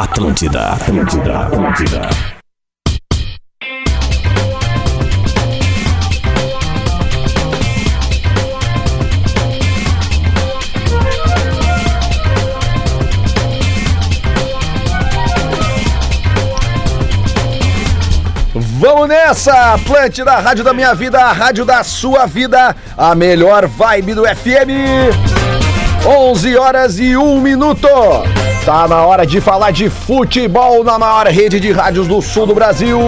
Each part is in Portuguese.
Atlântida, Atlântida, Atlântida. Vamos nessa, Atlântida, a rádio da minha vida, a rádio da sua vida, a melhor vibe do FM. 11 horas e 1 minuto. Tá na hora de falar de futebol na maior rede de rádios do sul do Brasil.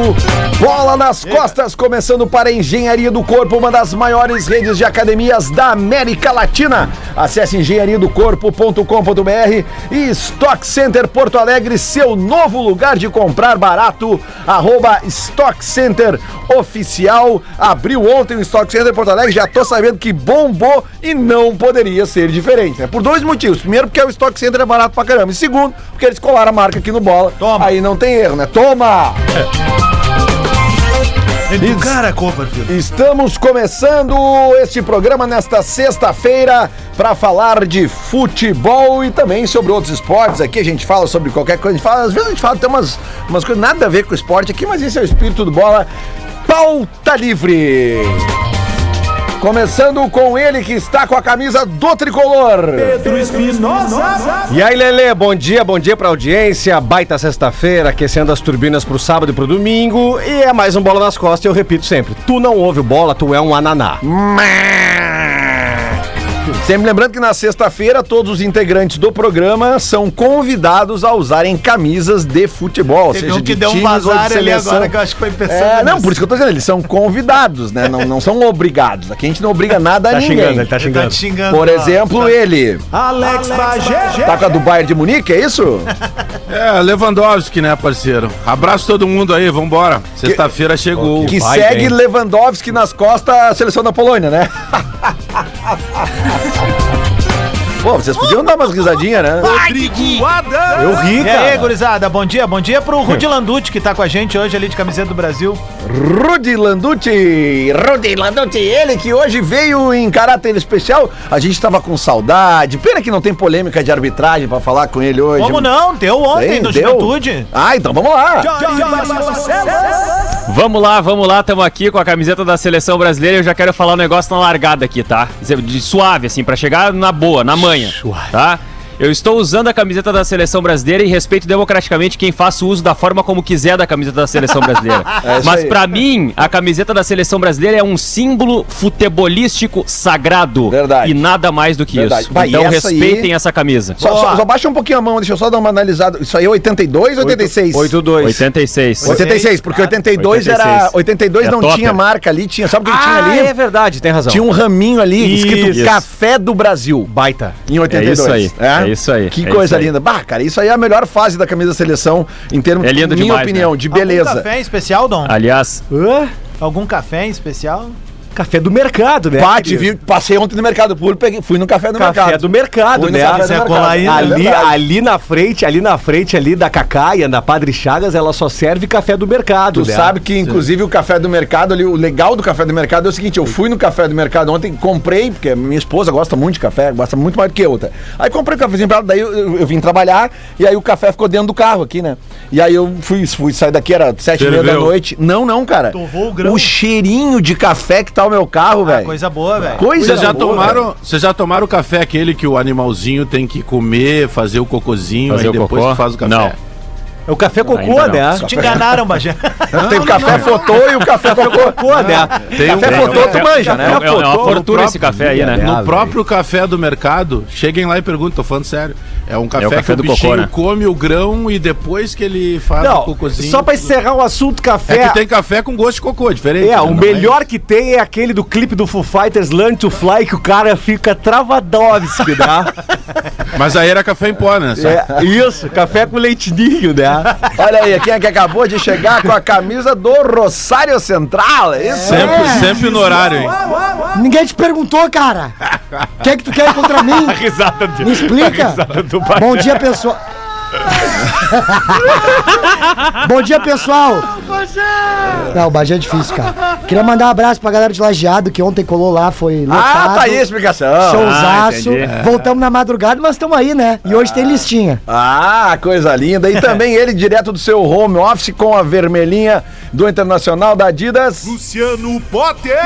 Bola nas costas, começando para a Engenharia do Corpo, uma das maiores redes de academias da América Latina. Acesse engenhariadocorpo.com.br e Stock Center Porto Alegre, seu novo lugar de comprar barato. Arroba Stock Center Oficial. Abriu ontem o Stock Center Porto Alegre, já tô sabendo que bombou e não poderia ser diferente. Né? Por dois motivos. Primeiro, porque o Stock Center é barato pra caramba. E segundo, porque eles colaram a marca aqui no bola. Toma. Aí não tem erro, né? Toma! Educar a Copperfield. Estamos começando este programa nesta sexta-feira para falar de futebol e também sobre outros esportes. Aqui a gente fala sobre qualquer coisa. A gente fala, às vezes a gente fala tem umas, umas coisas nada a ver com o esporte aqui, mas esse é o espírito do bola. Pauta livre. Começando com ele que está com a camisa do tricolor. Pedro Espinosa. E aí, Lele, bom dia, bom dia pra audiência. Baita sexta-feira, aquecendo as turbinas pro sábado e pro domingo. E é mais um bola nas costas, eu repito sempre: tu não ouve bola, tu é um ananá. Sempre lembrando que na sexta-feira todos os integrantes do programa são convidados a usarem camisas de futebol, Teve seja, um que de deu um de vazar ali seleção. agora que eu acho que foi pensando É, não, por isso que eu tô dizendo, eles são convidados, né? Não, não são obrigados. Aqui a gente não obriga nada a Tá ninguém. xingando, ele tá Ele tá xingando. xingando. Por exemplo, ele Alex Bagé. tá com a do Bayern de Munique, é isso? É, Lewandowski, né, parceiro? Abraço todo mundo aí, vambora. Sexta-feira chegou. Que vai segue bem. Lewandowski nas costas a seleção da Polônia, né? Pô, vocês podiam dar umas risadinhas, né? Rodrigo Adams. Eu ri, E aí, cara. gurizada, bom dia. Bom dia pro Rudy Landucci, que tá com a gente hoje ali de camiseta do Brasil. Rudy Landucci, Rudy Landucci, ele que hoje veio em caráter especial. A gente tava com saudade. Pena que não tem polêmica de arbitragem pra falar com ele hoje. Como não? Deu ontem Tem, no deu? Juventude. Ah, então vamos lá. Vamos lá, vamos lá, estamos aqui com a camiseta da seleção brasileira. Eu já quero falar um negócio na largada aqui, tá? De suave, assim, pra chegar na boa, na manha, tá? Eu estou usando a camiseta da seleção brasileira e respeito democraticamente quem faça uso da forma como quiser da camiseta da seleção brasileira. É Mas pra mim, a camiseta da seleção brasileira é um símbolo futebolístico sagrado. Verdade. E nada mais do que Verdade. isso. Vai, então essa aí- respeitem essa camisa. Só, só- só baixa um pouquinho a mão, deixa eu só dar uma analisada. Isso aí é 82 ou 86? 8-2. 86. 86, porque 82 era. 86. 82 É não topper. tinha marca ali, tinha. Sabe o que tinha Ah, ali? é verdade, tem razão. Tinha um raminho ali escrito Isso. Café do Brasil. baita. Em 82. isso aí, é isso aí, Que é coisa aí. linda. Bah, cara, isso aí é a melhor fase da camisa da seleção em termos, É lindo minha demais, opinião, né? de Algum beleza. café em especial, Dom? Aliás, Hã? Algum café em especial? Café do mercado, né? Vi, passei ontem no Mercado Público, peguei, fui no café do Café mercado. do mercado, Fui no né? café do Quiser mercado. né? É Ali, verdade. ali na frente, ali na frente ali da Cacaia, da Padre Chagas, ela só serve café do mercado, Tu né? sabe que, inclusive, o café do mercado ali, o legal do café do mercado é o seguinte: eu fui no café do mercado ontem, comprei, porque minha esposa gosta muito de café, gosta muito mais do que eu, tá? Aí comprei o cafezinho pra ela, daí eu, eu- eu vim trabalhar, e aí o café ficou dentro do carro aqui, né? E aí eu fui, fui sair daqui, era sete e meia da noite. Não, não, cara. O grão. O cheirinho de café que tá o meu carro, Ah, velho. coisa boa, velho. Coisa Vocês já, boa, tomaram, vocês já tomaram o café aquele que o animalzinho tem que comer, fazer o cocôzinho, Fazer aí o depois cocô? tu faz o café? Não. É o café cocô, né? Te enganaram, Bagé. Tem o café fotô e o café cocô. Cocô, né? Tem um, Café fotô, tu café- manja, né? É, é uma fortuna próprio- esse café aí, né? É. no Ah, próprio café do mercado, cheguem lá e perguntem, tô falando sério. É um café, o café que o do bichinho cocô, né? come o grão e depois que ele faz o Não, cocôzinho... só pra encerrar o assunto É café. que tem café com gosto de cocô, diferente. É, né? o Não melhor que tem é aquele do clipe do Foo Fighters Learn to Fly, que o cara fica travadovski, né? Mas aí era café em pó, né? Só- É, isso, café com leitinho, né? Olha aí, quem é que acabou de chegar com a camisa do Rosário Central, é isso? Sempre, sempre no horário, hein? Ninguém te perguntou, cara. O que é que tu quer contra mim? Risada de... Me explica. do Bom dia, pessoal. Bom dia, pessoal. Não, o Bagé é difícil, cara. Queria mandar um abraço pra galera de Lajeado, que ontem colou lá, foi lotado. Ah, tá aí a explicação. Showzaço. Ah. Voltamos na madrugada, mas estamos aí, né? E hoje tem listinha. Ah, coisa linda. E também ele direto do seu home office com a vermelhinha do Internacional da Adidas. Luciano Potter.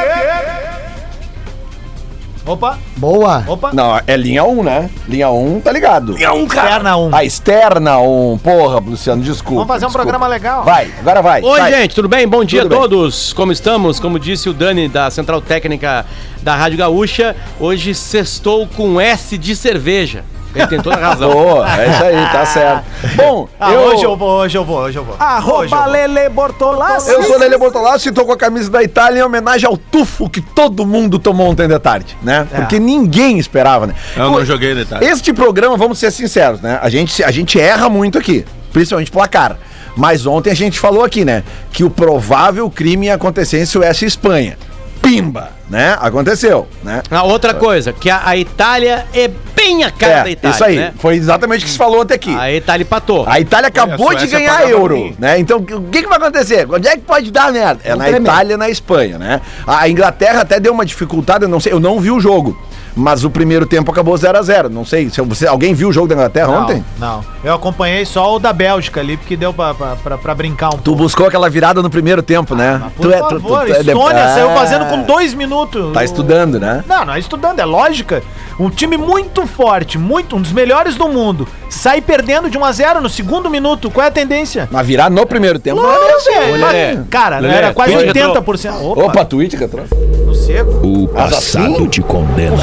Opa, Boa. opa. Não, é linha 1, né? Linha 1, tá ligado? Linha 1, Externa 1. A externa 1. Porra, Luciano, desculpa. Vamos fazer um desculpa. programa legal. Vai, agora vai. Oi, vai. gente, tudo bem? Bom dia Tudo a bem. todos. Como estamos? Como disse o Dani da Central Técnica da Rádio Gaúcha, hoje sextou com S de cerveja. Ele tem toda a razão. Boa, é isso aí, tá certo. Bom, Ah, eu, hoje eu vou, hoje eu vou, hoje eu vou. Hoje eu Arroba vou. Lele Bortolassi. Eu sou Lele Bortolassi e tô com a camisa da Itália em homenagem ao tufo que todo mundo tomou ontem de tarde, né? É. Porque ninguém esperava, né? Eu Pô, não joguei detalhe. Este programa, vamos ser sinceros, né? A gente, a gente erra muito aqui, principalmente placar. Mas ontem a gente falou aqui, né? Que o provável crime ia acontecer em Suécia e Espanha. Pimba, né? Aconteceu, né? Ah, outra coisa, que a, a Itália é bem a cara da É, Itália. isso aí. né? Foi exatamente o que se falou ontem aqui. A Itália empatou. A Itália acabou a de ganhar euro, né? Então, o que, que vai acontecer? Onde é que pode dar merda? É na tremer. Itália e na Espanha, né? A Inglaterra até deu uma dificuldade, eu não sei, eu não vi o jogo. Mas o primeiro tempo acabou 0 a 0 Não sei, se você, alguém viu o jogo da Inglaterra Não, ontem? Não, eu acompanhei só o da Bélgica ali, porque deu pra, pra, pra, pra brincar um Tu pouco. buscou aquela virada no primeiro tempo, né? Ah, Por favor, é- Estônia é- saiu fazendo com dois minutos. Tá estudando, né? Não, não é estudando, é lógica. Um time muito forte, muito, um dos melhores do mundo, sai perdendo de 1 a 0 no segundo minuto. Qual é a tendência? Mas virar no primeiro tempo. não é Lógico, assim, é. Mas, Cara, Lelê, era quase Twitch 80%. Opa, Opa, Twitch, que trouxe. no seco. O passado te condena.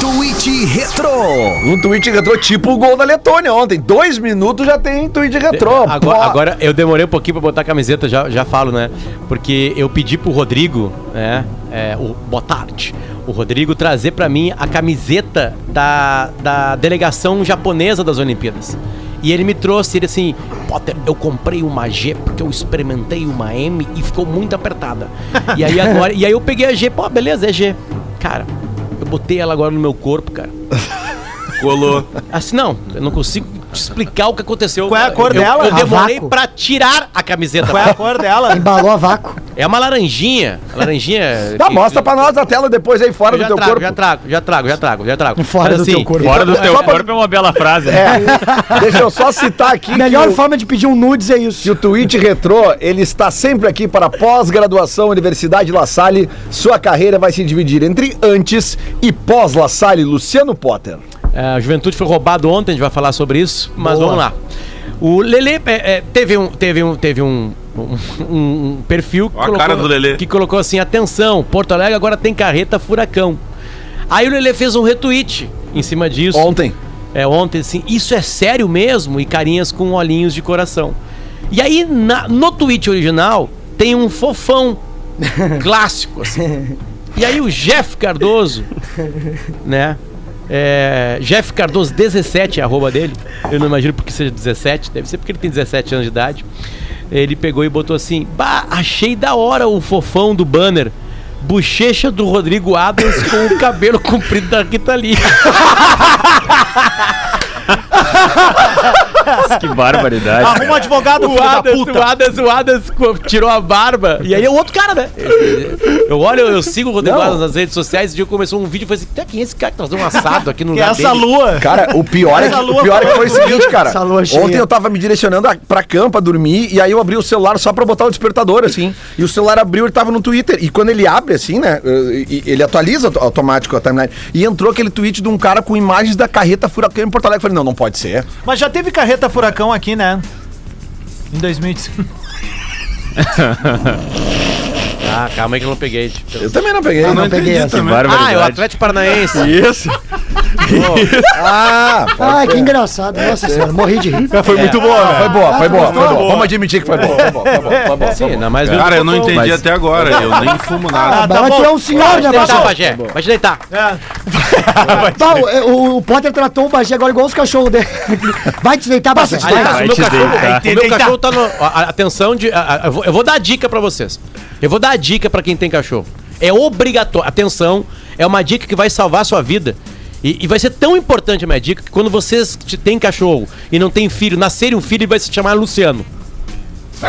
Tweet Retro. Um tweet retrô tipo o gol da Letônia ontem. Dois minutos já tem tweet retrô. Agora, Pô. agora, eu demorei um pouquinho pra botar a camiseta, já, já falo, né? Porque eu pedi pro Rodrigo, né? É, o, boa tarde. O Rodrigo trazer pra mim a camiseta da, da delegação japonesa das Olimpíadas. E ele me trouxe, ele assim, Potter, eu comprei uma G porque eu experimentei uma M e ficou muito apertada. E aí agora, e aí eu peguei a G, pô, beleza, é G. Cara, eu botei ela agora no meu corpo, cara. Colou. Assim, não, eu não consigo te explicar o que aconteceu. Qual é a cor Eu- dela? Eu, demorei Vácuo. pra tirar a camiseta. Qual é a cor dela? Embalou a vácuo. É uma laranjinha. Laranjinha. Tá, que- mostra pra nós a tela depois aí fora Eu do teu trago, corpo. já trago, já trago, já trago, já trago. Fora Mas do teu corpo. Fora do teu corpo é uma bela frase. né? É, deixa eu só citar aqui A melhor que o, forma de pedir um nudes é que isso. o Twitch Retrô, ele está sempre aqui para pós-graduação Universidade La Salle. Sua carreira vai se dividir entre antes e pós-La Salle, Luciano Potter. É, a Juventude foi roubado ontem, a gente vai falar sobre isso, mas Boa. vamos lá. O Lele é, é, teve um teve um teve um, um, um perfil que Lelê. que colocou assim: atenção, Porto Alegre agora tem carreta furacão. Aí o Lele fez um retweet em cima disso. Ontem. É, ontem, assim, isso é sério mesmo? E carinhas com olhinhos de coração. E aí, na- no tweet original, tem um fofão clássico, assim. E aí o Jeff Cardoso, né? É, Jeff Cardoso 17 é arroba dele. Eu não imagino porque seja 17, deve ser porque ele tem 17 anos de idade. Ele pegou e botou assim: Bah, achei da hora o fofão do banner. Bochecha do Rodrigo Adams com o cabelo comprido da Rita Lee. Que barbaridade. Arruma um advogado, O filho da Adams, puta. o Adams, o Adams co- tirou a barba. E aí é o outro cara, né? Eu olho, eu sigo o Rodrigo Não. Adams nas redes sociais. Esse dia começou um vídeo e falei assim: "Tá, quem é esse cara que trazendo um assado aqui no Que é lugar essa dele?" lua. Cara, o pior é que, o pior é que foi o seguinte, cara. Essa lua cheia. Ontem eu tava me direcionando a- pra cama pra dormir e aí eu abri o celular só pra botar o despertador, assim. E o celular abriu e tava no Twitter. E quando ele abre, assim, né? eh, e- Ele atualiza auto- automático a timeline. E entrou aquele tweet de um cara com imagens da carreta furacão em Porto Alegre. Eu falei, não, não pode ser. Mas já teve carreta furacão aqui, né? Em 2019. Ah, calma aí que eu não peguei. tipo. Eu também não peguei. Eu não não peguei essa. Ah, é o. Atlético Paranaense. Isso. ah, que engraçado. Nossa senhora, morri de rir. Foi muito boa, né? Foi boa, foi boa, foi boa. Vamos admitir que foi boa, foi boa, foi boa, foi boa. Sim, ainda mais Cara, eu não entendi até agora. Eu nem fumo nada. Ah, tá Mas bom. tu é um senhor, Vai né, te deitar, Bagé? Bagé. Vai te deitar. É. Tá, o, o Potter tratou o Bagé agora igual os cachorros dele. Vai te deitar, Bagé. Aliás, Vai o meu te cachorro, o meu cachorro tá no. Atenção eu, vou, eu vou dar a dica pra vocês. Eu vou dar a dica pra quem tem cachorro. É obrigatório. Atenção, é uma dica que vai salvar a sua vida. E, e vai ser tão importante a minha dica que quando vocês têm cachorro e não tem filho, nascerem um filho, ele vai se chamar Luciano.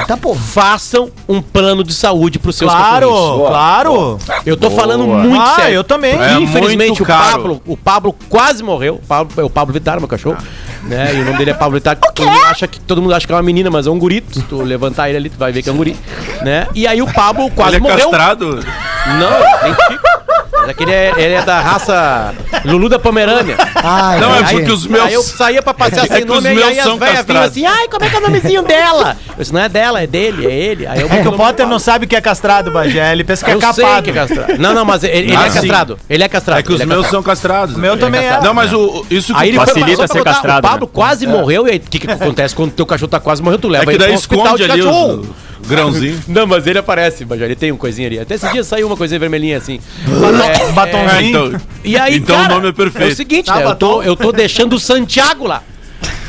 Tá, pô. Façam um plano de saúde pros seus Claro, cachorrinhos. claro. Eu tô falando muito Ah, sério. eu também. É Infelizmente, o. Pablo, o Pablo quase morreu. O Pablo, é o Pablo Vittar, meu cachorro. Né? E o nome dele é Pablo Vittar. Todo mundo, acha que, todo mundo acha que é uma menina, mas é um guri. Se tu levantar ele ali, tu vai ver que é um guri. Né? E aí o Pablo quase Ele é morreu. castrado? Não, nem tipo. Mas é que ele é, ele é da raça Lulu da Pomerânia. Ah, Não, é porque os meus... Aí eu saía pra passear É sem que os nome, e meus aí as são velhas vinham castrados. assim, ai, como é que é o nomezinho dela? Eu disse, não é dela, é dele, é ele. Aí eu É que o Potter não sabe o que é castrado, Bagé. Ele pensa que é capado. que é castrado. Não, não, mas ele, ele Ah, é sim. castrado. Ele é castrado. É que os é meus castrado. são castrados. O meu também é. Não, mas o, isso que Aí ele Facilita ser botar- castrado, O Pablo né? quase morreu, e aí o que, que acontece quando teu cachorro tá quase morrendo? Tu leva É que ele pro hospital esconde de cachorro. Os grãozinhos. Não, mas ele aparece, mas ele tem um coisinha ali. Até esse dia saiu uma coisinha vermelhinha assim. É, batomzinho. É, então, E aí, então cara, o nome é perfeito. É o seguinte, Ah, né? Eu tô, eu tô deixando o Santiago lá.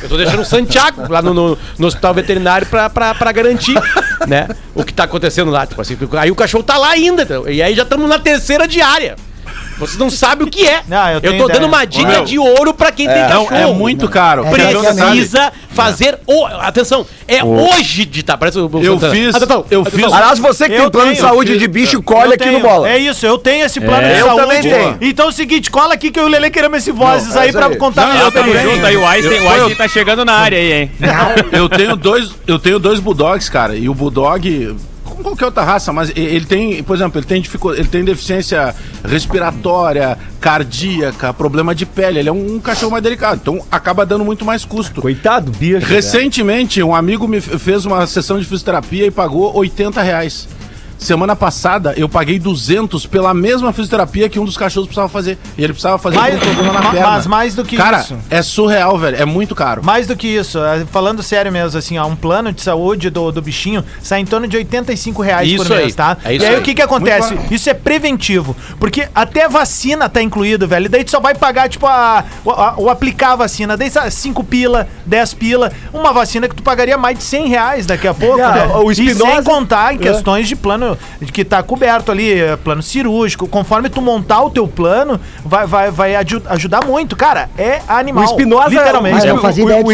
Eu tô deixando o Santiago lá no, no, no hospital veterinário pra, pra, pra garantir, né? O que tá acontecendo lá. Tipo assim, aí o cachorro tá lá ainda. E aí já estamos na terceira diária. Vocês não sabem o que é. Não, eu eu, tô ideia. dando uma dica Meu. de ouro pra quem tem Não, cachorro. é muito caro. É, é, não Precisa fazer. O, atenção, é hoje de tá. Parece o, o Eu Santana. fiz- Atenção, eu atenção. fiz- Aliás, você que Eu tem plano de saúde eu de fiz- bicho, colhe aqui tenho. no bola. É isso, eu tenho esse plano É. de Eu saúde. também tenho. Então é o seguinte, cola aqui que eu e o Lele queremos esse vozes Não, é aí isso pra aí. contar Não, minha eu também. junto aí, o Einstein, Eu- o Einstein eu- tá chegando na área aí, hein? Eu tenho dois, eu tenho dois bulldogs, cara, e o bulldog como qualquer outra raça, mas ele tem, por exemplo, ele tem ele tem deficiência respiratória, cardíaca, problema de pele, ele é um, cachorro mais delicado, então acaba dando muito mais custo. Coitado, bicho. Recentemente, um amigo me fez uma sessão de fisioterapia e pagou 80 reais. Semana passada, eu paguei 200 pela mesma fisioterapia que um dos cachorros precisava fazer. E ele precisava fazer Mais- com um problema na ma- perna. mas mais do que Cara, isso. é surreal, velho. É muito caro. Mais do que isso, é, falando sério mesmo, assim, ó, um plano de saúde do, do bichinho sai em torno de 85 reais Isso por mês, aí, tá? é isso e aí, aí. o que que acontece? Muito Isso é preventivo, porque até vacina tá incluído, velho, e daí tu só vai pagar, tipo, a, o, a- o aplicar a vacina, daí 5 pila, 10 pila, uma vacina que tu pagaria mais de 100 reais daqui a pouco, É, né? o E sem Espinosa- contar em questões de plano, de que tá coberto ali, é, plano cirúrgico, conforme tu montar o teu plano, vai, vai, vai aju- ajudar muito, cara, é animal, O Espinosa, literalmente. Eu o, fazia o, o,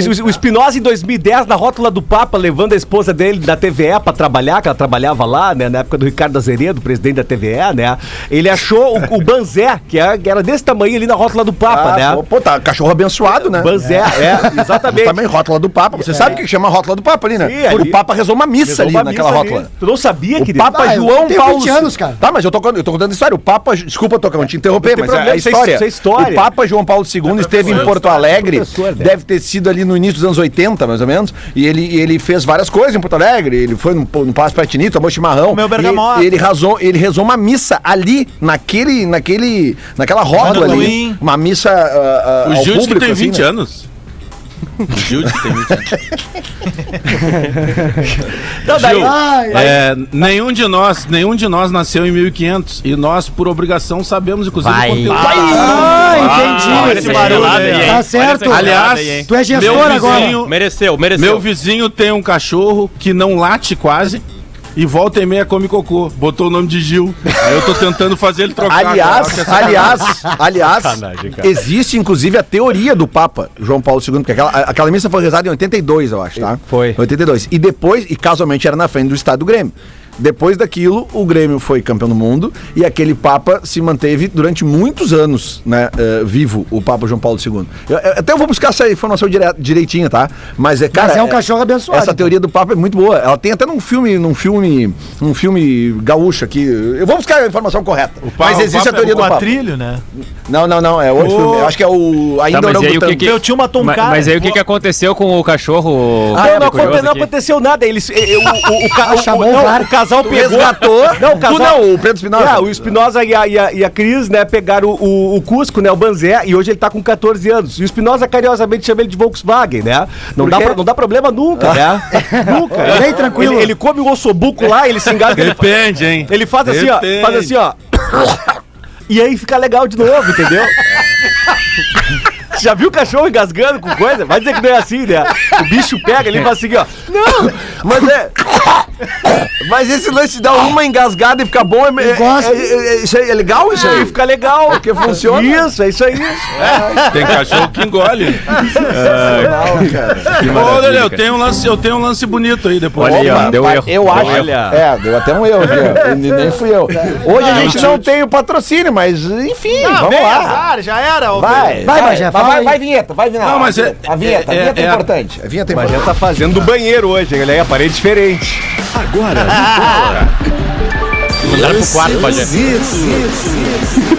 em 2010, na rótula do Papa, levando a esposa dele da TVE pra trabalhar, que ela trabalhava lá, né, na época do Ricardo Azeredo, presidente da TVE, né? Ele achou o, o Banzé, que era, que era desse tamanho ali na rótula do Papa, Ah, né? pô, Pô, tá, cachorro abençoado, né? Banzé, é, exatamente. Também rótula do Papa. Você sabe o que chama rótula do Papa ali, né? Sim, ali. o Papa rezou uma missa Rezou ali uma naquela missa rótula. ali. Tu não sabia, O querido? Papa Ah, João tenho Paulo 20 anos, cara. Tá, mas eu tô, contando- eu tô contando história. O Papa, desculpa, Tocão, te interromper, mas é, problema, é isso é- história. isso é história. O Papa João Paulo II esteve em Porto Alegre, né? deve ter sido ali no início dos anos 80, mais ou menos, e ele, ele fez várias coisas em Porto Alegre. Ele foi no, no Palácio Pratini, tomou chimarrão. Comeu e- bergamota. E ele, rezou, ele rezou uma missa ali, naquele, naquele, naquela rótula ali. Uma missa ah, ah, O público, tem assim, 20 né? anos. O Gildes que tem 20 anos. Então, daí- Gil, Ai, é, nenhum de nós, nenhum de nós nasceu em 1500 e nós, por obrigação, sabemos inclusive Vai. o conteúdo. Ah, entendi. Olha esse barulho aí? Tá certo. Aliás, aí? Tu é gestor Meu agora. vizinho- Mereceu, mereceu. Meu vizinho tem um cachorro que não late quase e volta e meia come cocô. Botou o nome de Gil. Aí eu tô tentando fazer ele trocar. Aliás, cara, é aliás, aliás, cara. existe inclusive a teoria do Papa João Paulo II, porque aquela, aquela missa foi rezada em 82, eu acho, tá? Foi. 82. E depois, e casualmente era na frente do estado do Grêmio. Depois daquilo, o Grêmio foi campeão do mundo e aquele Papa se manteve durante muitos anos, né, eh, vivo, o Papa João Paulo II. Eu- eu- até eu vou buscar essa informação dire- direitinho, tá? Mas é, cara... Mas é um cachorro abençoado, Essa então. teoria do Papa é muito boa. Ela tem até num filme, num filme, num filme gaúcho aqui. Eu vou buscar a informação correta. Papa- Mas o existe a Papa é teoria O do Papa. quadrilho, né? Não, não, não. É outro Ô. filme. Eu acho que é o. Ainda Tá, mas aí o que que- Meu tio matou um Ma- cara. Mas aí o que, que aconteceu com o cachorro? Ah, não, não aqui? aconteceu nada. Eles, eh, eh, o, o, o, ca- Ah, o- chamou o- o não, VAR. o casal Tu pegou. resgatou. Não, o casal. Tu não, o Pedro Espinosa. É, o Espinosa e a, e, a, e a Cris, né, pegaram o, o, o Cusco, né, o Banzé, e hoje ele tá com 14 anos. E o Espinosa carinhosamente chama ele de Volkswagen, né? Não, dá, pro- não dá problema nunca, né? nunca. Bem tranquilo. Ele, ele come o ossobuco lá, ele se engasga. ele, Depende, hein? ele faz assim, ó. Depende. Faz assim, ó. e aí fica legal de novo, entendeu? Você Já viu o cachorro engasgando com coisa? Vai dizer que não é assim, né? O bicho pega ali e faz assim, ó. Não, Mas é. Mas esse lance de dar uma engasgada e ficar bom é, é, é- é- é- isso aí é legal isso aí fica legal. Porque funciona. Isso, é isso aí. Tem cachorro que engole. Que Ô, maravilha, Lelê, eu cara. tenho, um lance, eu tenho um lance bonito aí depois. Olha aí, ó, Opa, deu erro. Eu acho. erro. É, deu até um erro Nem fui eu. Hoje a gente não tem o patrocínio, mas enfim, Ah, vamos lá. azar, já era. ô, Vai, Vai, Bagé, vai, fala vai, aí. vai, vinheta, vai vinheta. Não, mas é- a vinheta, a é- vinheta é, é- importante. A vinheta é Mas importante. já tá fazendo do banheiro hoje, ele aí aparelho diferente. Agora, Mandaram pro quarto, Bagé.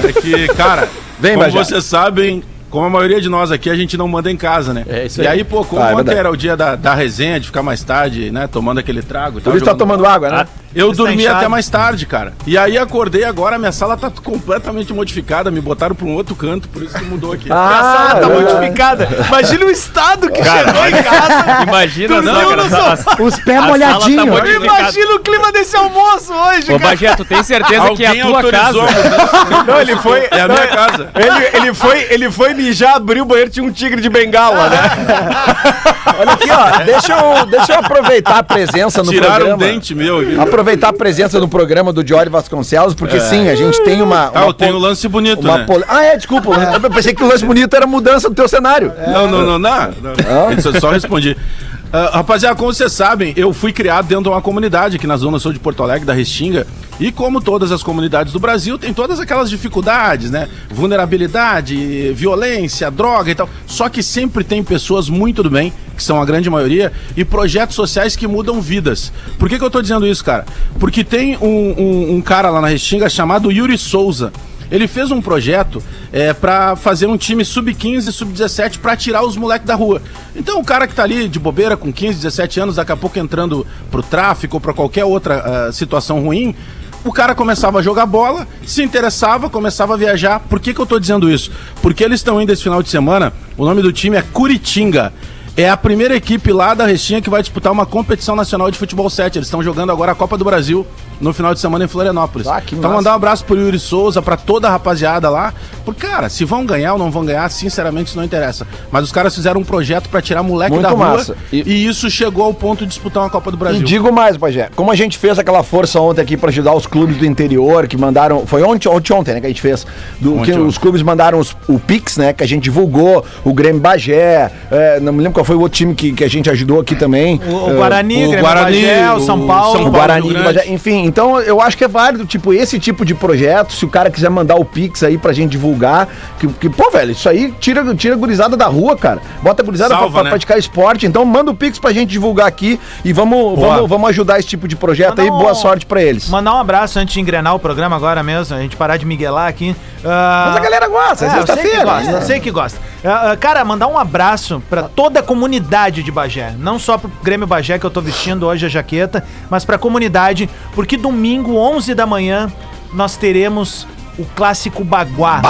É que, cara, Vem, como Bagé. vocês sabem, como a maioria de nós aqui, a gente não manda em casa, né? É isso E aí. aí, pô, como Ah, é ontem verdade. era o dia da, da resenha, de ficar mais tarde, né? Tomando aquele trago Por isso tá tomando água, né? Eu Está dormi inchado. até mais tarde, cara. E aí acordei agora, minha sala tá completamente modificada, me botaram pra um outro canto, por isso que mudou aqui. A sala tá é verdade. modificada. Imagina o estado que Cara, chegou em casa. Imagina, não, cara. Os pés tá molhadinhos. modificada. Imagina o clima desse almoço hoje, Ô, cara. Bagé, tu tem certeza que é a Alguém tua casa? Não, ele foi. É a minha casa. Ele, ele, foi, ele foi mijar, abriu o banheiro, tinha um tigre de bengala, né? Olha aqui, ó. Deixa eu, deixa eu aproveitar a presença no Tiraram programa. um dente meu aqui. Aproveitar a presença no programa do Jory Vasconcelos, porque sim, a gente tem uma. Ah, uma eu tenho um lance bonito, uma né? pol- Ah, é, desculpa. Eu pensei que o lance bonito era a mudança do teu cenário. Não, não, não, não. não. Isso eu só respondi. Ah, rapaziada, como vocês sabem, eu fui criado dentro de uma comunidade aqui na Zona Sul de Porto Alegre, da Restinga. E como todas as comunidades do Brasil, tem todas aquelas dificuldades, né? Vulnerabilidade, violência, droga e tal. Só que sempre tem pessoas muito do bem, que são a grande maioria, e projetos sociais que mudam vidas. Por que, que eu tô dizendo isso, cara? Porque tem um, um- um cara lá na Restinga chamado Yuri Souza. Ele fez um projeto é, para fazer um time sub-15 e sub-17 para tirar os moleques da rua. Então o cara que tá ali de bobeira com 15, 17 anos, daqui a pouco entrando pro tráfico ou pra qualquer outra ah, situação ruim, o cara começava a jogar bola, se interessava, começava a viajar. Por que, que eu tô dizendo isso? Porque eles estão indo esse final de semana, o nome do time é Curitinga. É a primeira equipe lá da Restinha que vai disputar uma competição nacional de futebol 7. Eles estão jogando agora a Copa do Brasil no final de semana em Florianópolis. Ah, então massa. mandar um abraço pro Yuri Souza, pra toda a rapaziada lá. Porque, cara, se vão ganhar ou não vão ganhar, sinceramente isso não interessa. Mas os caras fizeram um projeto pra tirar moleque Muito da rua massa. e... E- isso chegou ao ponto de disputar uma Copa do E Brasil. digo mais, Pajé, como a gente fez aquela força ontem aqui pra ajudar os clubes do interior, que mandaram. Foi ontem, ontem, ontem né? Que a gente fez. Do, Ontem, que ontem. os clubes mandaram os- o Pix, né? Que a gente divulgou, o Grêmio Bagé. é, não me lembro qual foi o outro time que, que a gente ajudou aqui também. O, o É, Guarani, o Grêmio Guarani, Bagé, o São o Paulo. São O Paulo Guarani. Bagé, enfim, então eu acho que é válido, tipo, esse tipo de projeto, se o cara quiser mandar o Pix aí pra gente divulgar, que, que pô, velho, isso aí tira, tira a gurizada da rua, cara. Bota a gurizada Salva, pra, pra né? praticar esporte, então manda o Pix pra gente divulgar aqui e vamos, vamos, vamos ajudar esse tipo de projeto aí, Mandar um- boa sorte pra eles. Mandar um abraço antes de engrenar o programa agora mesmo, a gente parar de miguelar aqui. Ah, Mas a galera gosta, é eu sei que sexta-feira. gosta, né? eu sei que gosta. Ah, ah, cara, mandar um abraço pra toda a comunidade de Bagé. Não só pro Grêmio Bagé que eu tô vestindo hoje a jaqueta, mas pra comunidade, porque domingo, 11 da manhã, nós teremos o clássico Baguá.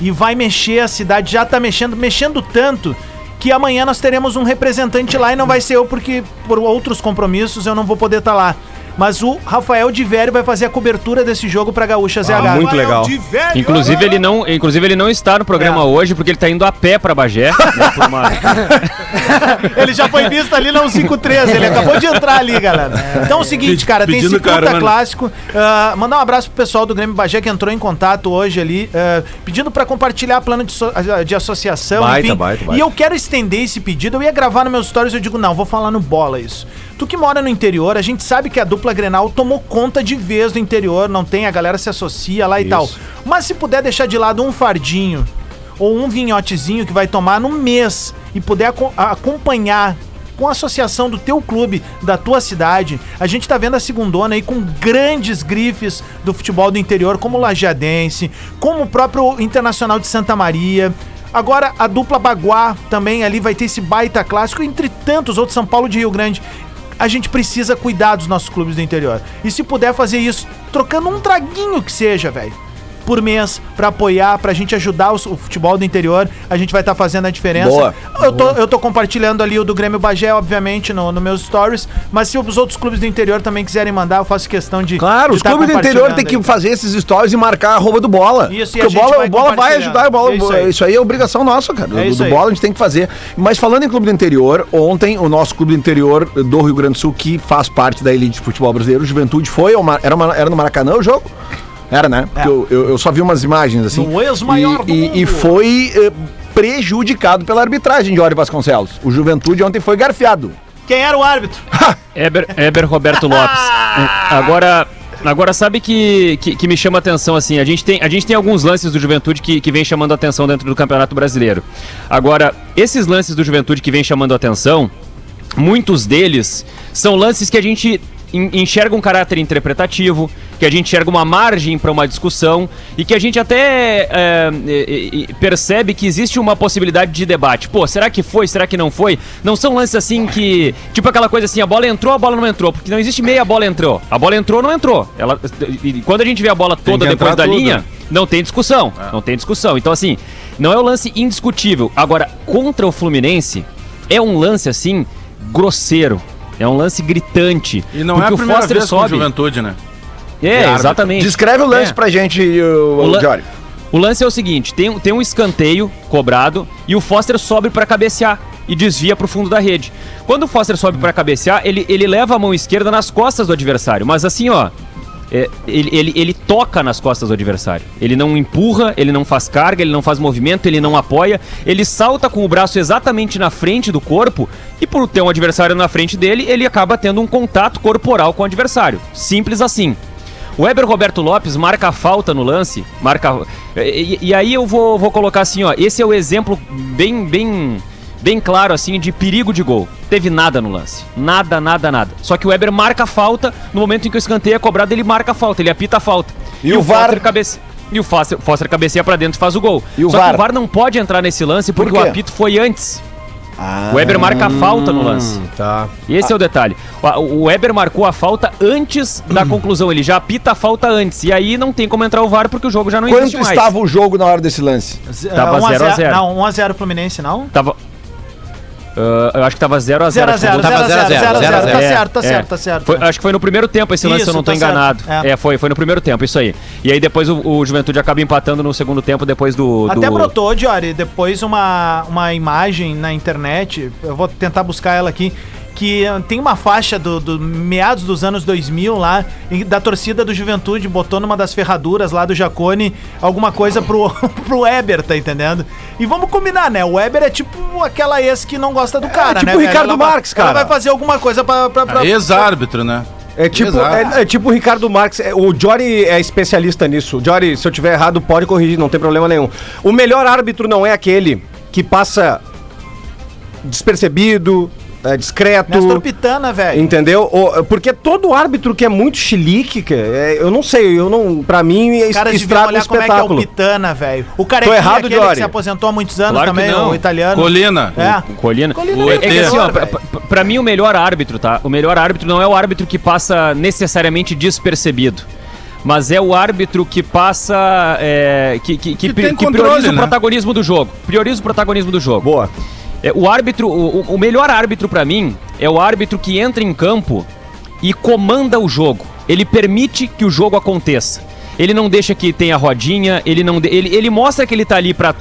E vai mexer a cidade, já tá mexendo, mexendo tanto que amanhã nós teremos um representante lá e não vai ser eu porque por outros compromissos eu não vou poder estar lá. Mas o Rafael de Vério vai fazer a cobertura desse jogo pra Gaúcha ZH. Ah, muito legal. Inclusive ele, não, inclusive, ele não está no programa É. hoje porque ele tá indo a pé pra Bagé. né, uma- Ele já foi visto ali na 153, ele acabou de entrar ali, galera. Então é o seguinte, cara, tem esse Pedindo puta clássico. Ah, mandar um abraço pro pessoal do Grêmio Bagé que entrou em contato hoje ali, ah, pedindo pra compartilhar plano de, so- de associação, Baita, baita, baita. E eu quero estender esse pedido, eu ia gravar nos meus stories, eu digo, não, vou falar no bola isso. Tu que mora no interior, a gente sabe que a dupla Grenal tomou conta de vez do interior, não tem, a galera se associa lá e tal. Mas se puder deixar de lado um fardinho ou um vinhotezinho que vai tomar no mês e puder acompanhar com a associação do teu clube, da tua cidade, a gente tá vendo a segundona aí com grandes grifes do futebol do interior, como o Lajeadense, como o próprio Internacional de Santa Maria. Agora a dupla Baguá também ali vai ter esse baita clássico, entre tantos outros, São Paulo de Rio Grande. A gente precisa cuidar dos nossos clubes do interior. E se puder fazer isso, trocando um traguinho que seja, velho por mês pra apoiar, pra gente ajudar o futebol do interior. A gente vai estar fazendo a diferença. Boa. Eu tô, eu tô compartilhando ali o do Grêmio Bagé, obviamente, no, no meus stories. Mas se os outros clubes do interior também quiserem mandar, eu faço questão de. Claro, de os tá clubes do interior têm que fazer esses stories e marcar a arroba do bola. Isso, e Porque a o bola, vai bola vai ajudar, o bola, É isso, isso aí. aí. é obrigação nossa, cara. É do, aí. bola a gente tem que fazer. Mas falando em clube do interior, ontem o nosso clube do interior do Rio Grande do Sul, que faz parte da elite de futebol brasileiro, o Juventude foi era, uma- era no Maracanã o jogo? Era, né? Porque eu, eu- eu só vi umas imagens assim. No ex-maior e, do e, mundo. e foi eh, prejudicado pela arbitragem de Ori Vasconcelos. O Juventude ontem foi garfiado. Quem era o árbitro? Eber, Eber Roberto Lopes. Agora, agora sabe que, que, que me chama a atenção assim? A gente tem, a gente tem alguns lances do Juventude que, que vem chamando a atenção dentro do Campeonato Brasileiro. Agora, esses lances do Juventude que vem chamando a atenção, muitos deles são lances que a gente en- enxerga um caráter interpretativo, que a gente enxerga uma margem para uma discussão e que a gente até é, percebe que existe uma possibilidade de debate. Pô, será que foi? Será que não foi? Não são lances assim que. Tipo aquela coisa assim, a bola entrou, a bola não entrou. Porque não existe meia bola entrou. A bola entrou, não entrou. Ela, e quando a gente vê a bola toda depois da tudo. linha, não tem discussão. Não tem discussão. Então, assim, não é um lance indiscutível. Agora, contra o Fluminense, é um lance assim, grosseiro. É um lance gritante. E não é a porque primeira vez com sobe. Juventude, né? É, árbitro. exatamente. Descreve o lance É. pra gente, o, O o lan- Jory. O lance é o seguinte: tem, um- tem um escanteio cobrado e o Foster sobe pra cabecear e desvia pro fundo da rede. Quando o Foster sobe pra cabecear, ele, ele leva a mão esquerda nas costas do adversário, mas assim, ó. É, ele, ele, ele toca nas costas do adversário. Ele não empurra, ele não faz carga, ele não faz movimento, ele não apoia. Ele salta com o braço exatamente na frente do corpo e, por ter um adversário na frente dele, ele acaba tendo um contato corporal com o adversário. Simples assim. O Weber Roberto Lopes marca a falta no lance, marca. E, e aí eu vou, vou colocar assim, ó. Esse é o exemplo bem, bem, bem claro, assim, de perigo de gol. Teve nada no lance. Nada, nada, nada. Só que o Weber marca a falta, no momento em que o escanteio é cobrado, ele marca a falta, ele apita a falta. E o VAR? Foster cabece... E o Foster, Foster cabeceia pra dentro e faz o gol. E o Só VAR? que o VAR não pode entrar nesse lance porque Por o apito foi antes. O Weber marca a falta no lance. Tá. Esse é o detalhe. O o Weber marcou a falta antes da conclusão. Ele já apita a falta antes. E aí não tem como entrar o VAR porque o jogo já não Quanto existe mais. estava o jogo na hora desse lance? Tava 1 a 0 a 0. Não, 1x0 Fluminense, não? Tava. Ah, eu acho que tava 0x0. 0x0, 0x0, 0x0. Tá É, certo, tá é. certo, tá certo. Foi- acho que foi no primeiro tempo esse lance, Isso, se eu não tô tá certo. enganado. É. É. foi, foi no primeiro tempo, isso aí. E aí depois o, o Juventude acaba empatando no segundo tempo depois do. Até do... brotou, Diori, depois uma, uma imagem na internet, eu vou tentar buscar ela aqui, que tem uma faixa do, do meados dos anos 2000 lá, da torcida do Juventude, botou numa das ferraduras lá do Jacone alguma coisa pro, pro Weber, tá entendendo? E vamos combinar, né? O Weber é tipo aquela ex que não gosta do cara, tipo né? o velho? Ricardo Ela Marques, cara. Ela vai fazer alguma coisa pra... pra, pra- Ex-árbitro, né? É tipo, é, é tipo o Ricardo Marques. é, O Jory é especialista nisso. O Jory, se eu tiver errado, pode corrigir, não tem problema nenhum. O melhor árbitro não é aquele que passa despercebido, é, discreto. Nestor Pitana, velho. Entendeu? O- porque todo árbitro que é muito chilique, que é, eu não sei, eu não, pra mim caras deviam estraga o olhar como é que é o espetáculo. Pitana, velho. O cara Tô errado, aquele que Diori? se aposentou há muitos anos Claro que também, o italiano. Colina. É. O Colina. Colina O é, é que assim, ó, pra, pra- mim o melhor árbitro, tá? O melhor árbitro não é o árbitro que passa necessariamente despercebido. Mas é o árbitro que passa. é, que, que, que, Que pri- tem que controle, prioriza o né? protagonismo do jogo. Prioriza o protagonismo do jogo. Boa. É, o árbitro, o, o- melhor árbitro pra mim é o árbitro que entra em campo e comanda o jogo. Ele permite que o jogo aconteça. Ele não deixa que tenha rodinha, ele não ele, ele mostra que ele tá ali pra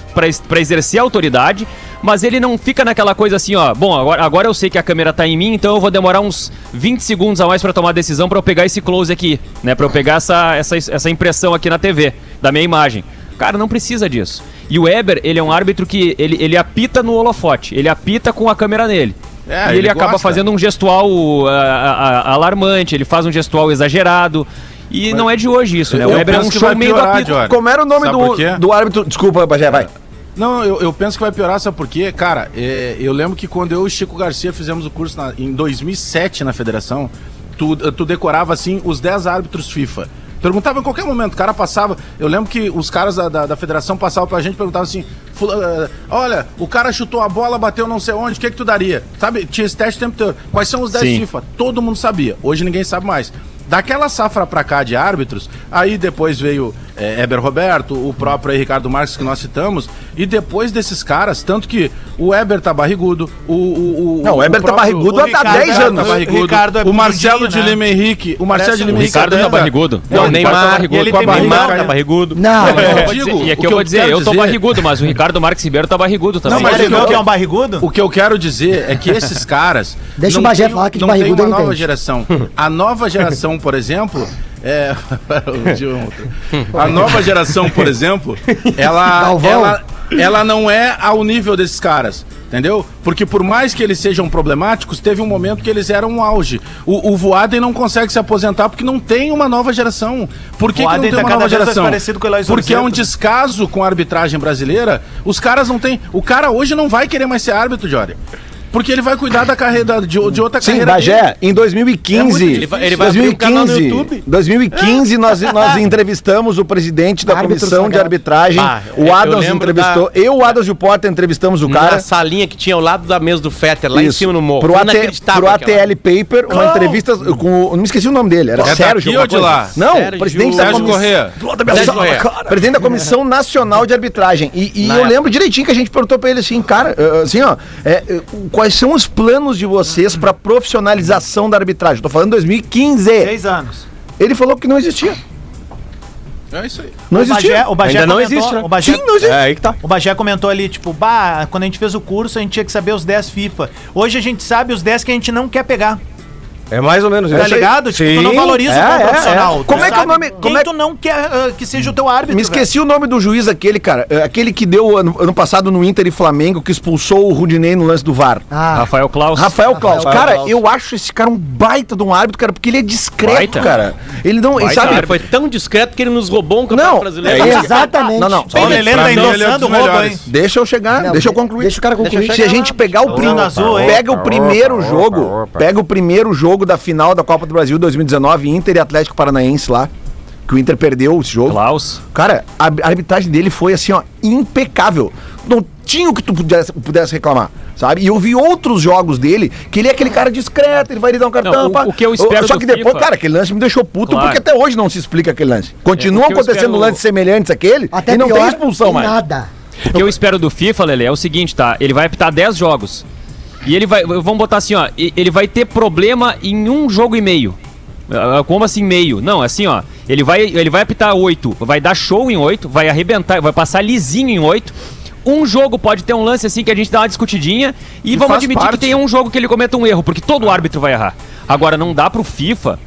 exercer a autoridade, mas ele não fica naquela coisa assim, ó, bom, agora, agora eu sei que a câmera tá em mim, então eu vou demorar uns 20 segundos a mais pra tomar a decisão pra eu pegar esse close aqui, né, Pra eu pegar essa, essa, essa impressão aqui na TV, da minha imagem. Cara, não precisa disso. E o Weber, ele é um árbitro que ele, ele apita no holofote, ele apita com a câmera nele. É, e ele, ele acaba gosta. fazendo um gestual ah, alarmante, ele faz um gestual exagerado. E não é de hoje isso, né? O Eu Weber é um penso que show vai meio do piorar, apito. Diori. Como era o nome do, do árbitro? Desculpa, Bagé, vai. Não, eu, eu penso que vai piorar, sabe por quê? Cara, é, eu lembro que quando eu e o Chico Garcia fizemos o curso na- em 2007 na federação, tu, tu decorava assim os 10 árbitros FIFA. Perguntava em qualquer momento, o cara passava. Eu lembro que os caras da, da, da federação passavam pra gente e perguntavam assim: "Fula- eh, Olha, o cara chutou a bola, bateu não sei onde, o que, que tu daria? Sabe? Tinha esse teste o tempo todo. Quais são os 10 Sim. FIFA? Todo mundo sabia. Hoje ninguém sabe mais. Daquela safra pra cá de árbitros, aí depois veio é, Eber Roberto, o próprio aí, Ricardo Marques que nós citamos, e depois desses caras, tanto que o Eber tá barrigudo, o. o, o Não, o Eber tá barrigudo há Ricardo 10 é- anos. Tá barrigudo. Ricardo é o Marcelo de né? Lima Henrique, o Marcelo de Parece um Lima O Henrique. Ricardo tá barrigudo. Não, o o Ricardo tá Neymar, barrigudo. ele com a tem barriga Neymar. Tá barrigudo. Não, Não, não. eu digo, e aqui o eu vou dizer, eu tô dizer- barrigudo, mas o Ricardo Marques Ribeiro tá barrigudo também. Não, mas o ele que é um barrigudo? O que eu quero dizer é que esses caras. Deixa não o Bagé tem- falar que de não tem barrigudo uma ele nova entende. geração. A nova geração, por exemplo. É, o de ontem. a nova geração, por exemplo, ela, ela, ela não é ao nível desses caras. Entendeu? Porque por mais que eles sejam problemáticos, teve um momento que eles eram um auge. O, o Voaden não consegue se aposentar porque não tem uma nova geração. Por que, que não tem tá uma cada nova geração? Porque é um descaso com a arbitragem brasileira. Os caras não têm. O cara hoje não vai querer mais ser árbitro, Jory. Porque ele vai cuidar da carreira de, de outra Sim, carreira. Bagé, dele. em 2015. É. Ele vai- ele vai abrir um canal no 2015, YouTube. 2015 nós, nós entrevistamos o presidente da Árbitro comissão de sagrado. arbitragem. Ah, o Adams entrevistou. Eu, o Adams e o Porta entrevistamos o Na cara. salinha que tinha ao lado da mesa do Fetter, lá em Isso. cima no morro. Pro, AT, pro. ATL Paper, uma entrevista com. o- Não me esqueci o nome dele. Era É Sérgio. daqui ou de lá? Não, Sérgio presidente da comissão. Corrêa. Do lado da minha sala, cara. Presidente da Comissão Nacional de Arbitragem. E, e Na eu época. lembro direitinho que a gente perguntou pra ele assim, cara, eh, assim, ó, é, eh, quais são os planos de vocês pra profissionalização da arbitragem? Tô falando 2015. Seis anos. Ele falou que não existia. É isso aí. Não o Bagé, existia. o Bagé Ainda não comentou- existe, né? O Bagé, Sim, não existe. É aí que tá. o Bagé comentou ali, tipo, bah, quando a gente fez o curso, a gente tinha que saber os 10 FIFA. Hoje a gente sabe os 10 que a gente não quer pegar. É mais ou menos Tá isso. ligado? Tipo, tu não Sim, valoriza é, o é, profissional. é. Como é que é o nome- Quem como é- tu não quer ah, que seja o teu árbitro? Me esqueci o nome do juiz aquele, cara. eh, Aquele que deu ano, ano passado no Inter e Flamengo, que expulsou o Rudinei no lance do VAR. Ah, Rafael Klaus. Rafael Claus. Rafael Cara, Claus. eu acho esse cara um baita de um árbitro, cara, porque ele é discreto, Baita. cara. Ele não. Ele Baita sabe. Ele foi tão discreto que ele nos roubou um campeonato Não, brasileiro. é exatamente. Não, não. Bem, Olha, Lelê tá é endossando o roubo, hein? Deixa eu chegar, Não, deixa eu concluir. deixa o cara concluir. Se a gente pegar o primeiro. Pega o primeiro jogo. Pega o primeiro jogo da final da Copa do Brasil 2019, Inter e Atlético Paranaense lá. Que o Inter perdeu esse jogo. Klaus. Cara, a arbitragem dele foi assim, ó, impecável. Não tinha o que tu pudesse, pudesse reclamar, sabe? E eu vi outros jogos dele, que ele é aquele cara discreto, ele vai lhe dar um cartão. Não, o- pá. o que eu espero Só do que depois, FIFA- cara, aquele lance me deixou puto, Claro. porque até hoje não se explica aquele lance. Continuam É, acontecendo espero- lances semelhantes àquele Até e não pior, tem expulsão mais. Nada. O que eu espero do FIFA, Lele, é o seguinte, tá? Ele vai apitar 10 jogos. E ele vai. Vamos botar assim, ó. Ele vai ter problema em um jogo e meio. Ah, Como assim meio? Não, assim, ó. Ele vai, ele vai apitar 8, vai dar show em 8, vai arrebentar, vai passar lisinho em 8. Um jogo pode ter um lance assim que a gente dá uma discutidinha e, E vamos admitir parte. que tem um jogo que ele cometa um erro, porque todo árbitro vai errar. Agora, não dá pro FIFA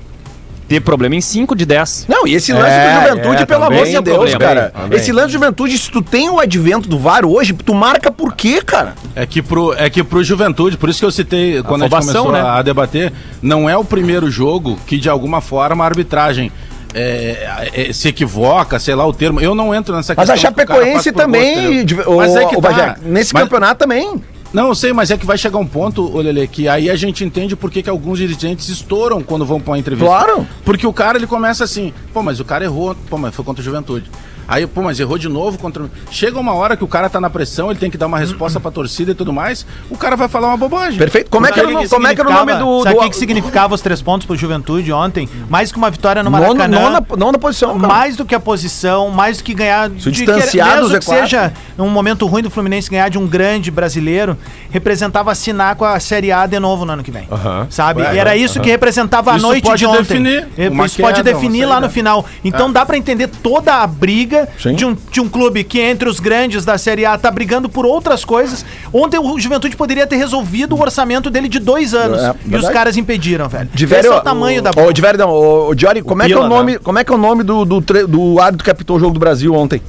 ter problema em 5 de 10. Não, e esse lance É, do Juventude, é, pelo amor de é Deus, problema, cara. também. Esse lance do Juventude, se tu tem o advento do VAR hoje, tu marca por quê, cara? É que, pro, é que pro Juventude, por isso que eu citei quando a, gente começou né? a, a debater, não é o primeiro jogo que de alguma forma a arbitragem é, é, se equivoca, sei lá o termo. Eu não entro nessa Mas a questão que o cara Chapecoense também, o, Mas é que o tá. Nesse Mas- campeonato também. Não, eu sei, mas é que vai chegar um ponto, ô Lelê, que aí a gente entende por que, que alguns dirigentes estouram quando vão pra uma entrevista. Claro. Porque o cara, ele começa assim, pô, mas o cara errou, pô, mas foi contra a juventude. Aí, pô, mas errou de novo contra. Chega uma hora que o cara tá na pressão, ele tem que dar uma resposta pra torcida e tudo mais, o cara vai falar uma bobagem. Perfeito. Como é que era, o no- como é que era o nome do. Sabe do o que, que significava os três pontos pro Juventude ontem? Mais que uma vitória no Maracanã. nona, nona posição. cara. Mais do que a posição, mais do que ganhar Se de distanciar mesmo do que Z4. seja um momento ruim do Fluminense ganhar de um grande brasileiro, representava assinar com a Série A de novo no ano que vem. Aham. Sabe? Ué, e era isso que representava a Isso noite pode de ontem. definir É, uma isso pode queda, definir lá no saída. final. Então É. dá pra entender toda a briga Sim. de um, de um clube que entre os grandes da Série A tá brigando por outras coisas. Ontem o Juventude poderia ter resolvido o orçamento dele de dois anos. É, e os caras impediram, velho. De Esse é o tamanho da Ô, de velho, não, ô, ô, Diori, como é que é o Pila, nome, como é que é o nome do, do, tre- do árbitro que apitou o jogo do Brasil ontem?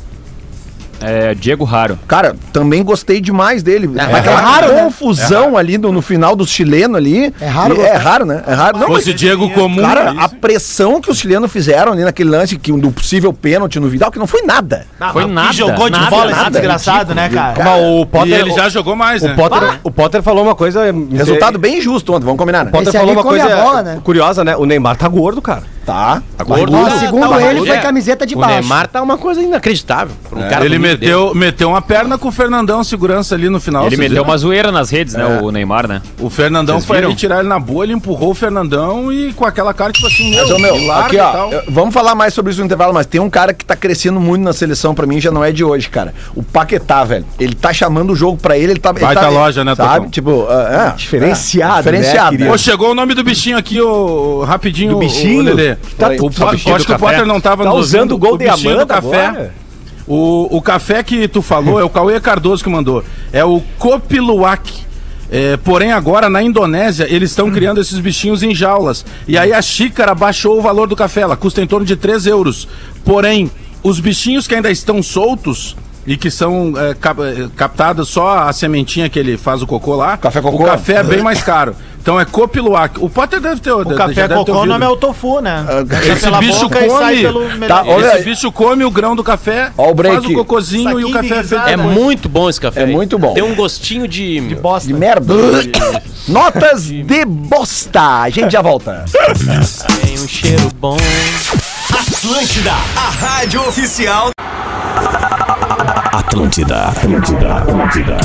É Diego Raro. Cara, também gostei demais dele. Aquela raro, né? confusão ali no, no final do chileno ali. É raro É raro, né? É raro. Não, mas, Fosse Diego comum. cara, é a pressão que os chilenos fizeram ali naquele lance que, do possível pênalti no Vidal, que não foi nada. Foi nada, Que jogou de nada, bola esse nada, desgraçado, né, cara? Mas o E Potter, ele já jogou mais, o, né? Potter, o Potter falou uma coisa. Resultado bem justo ontem, vamos combinar, né? O Potter Esse falou uma coisa bola, né? curiosa, né? O Neymar tá gordo, cara. Tá. Tá Gordo. Tá, segundo tá ele, foi É. camiseta de O baixo. Neymar tá uma coisa inacreditável. um cara Ele dele. meteu, meteu uma perna com o Fernandão segurança ali no final. Ele meteu viram? uma zoeira nas redes, né? O Neymar, né? O Fernandão Vocês foi viram? ali tirar ele na boa, ele empurrou o Fernandão e com aquela cara, tipo assim, Mas, ô, me meu, aqui, ó, vamos falar mais sobre isso no intervalo, mas tem um cara que tá crescendo muito na seleção pra mim, já não é de hoje, cara. O Paquetá, velho. Ele tá chamando o jogo pra ele, ele tá... ele Baita tá, loja, né, Sabe? Totão? Tipo, ah, é, Diferenciado, é, diferenciado. né? Pô, chegou o nome do bichinho aqui, ô, rapidinho. Do bichinho? ô, Tá- o, acho que o? Potter não tava Tá usando ouvindo, o gol de Amanda café. agora? O, o café que tu falou é o Cauê Cardoso que mandou. É o Copiluac. É, porém, agora na Indonésia, eles estão criando esses bichinhos em jaulas. E aí a xícara baixou o valor do café. Ela custa em torno de 3 euros. Porém, os bichinhos que ainda estão soltos e que são é, cap- é, captados só a sementinha que ele faz o cocô lá, Café cocô? o café é bem mais caro. Então é Copiluac. O Potter deve ter O café cocô o nome é o tofu, né? Entra Esse pela bicho boca e sai come. pelo Tá, olha Esse aí. bicho come o grão do café, Ó o break. faz o cocôzinho e o café de é feito. É muito bom esse café. É aí. muito bom. Tem um gostinho de. bosta. De merda. Notas de bosta. A gente já volta. Tem um cheiro bom. Atlântida, a rádio oficial. Atlântida, Atlântida, Atlântida.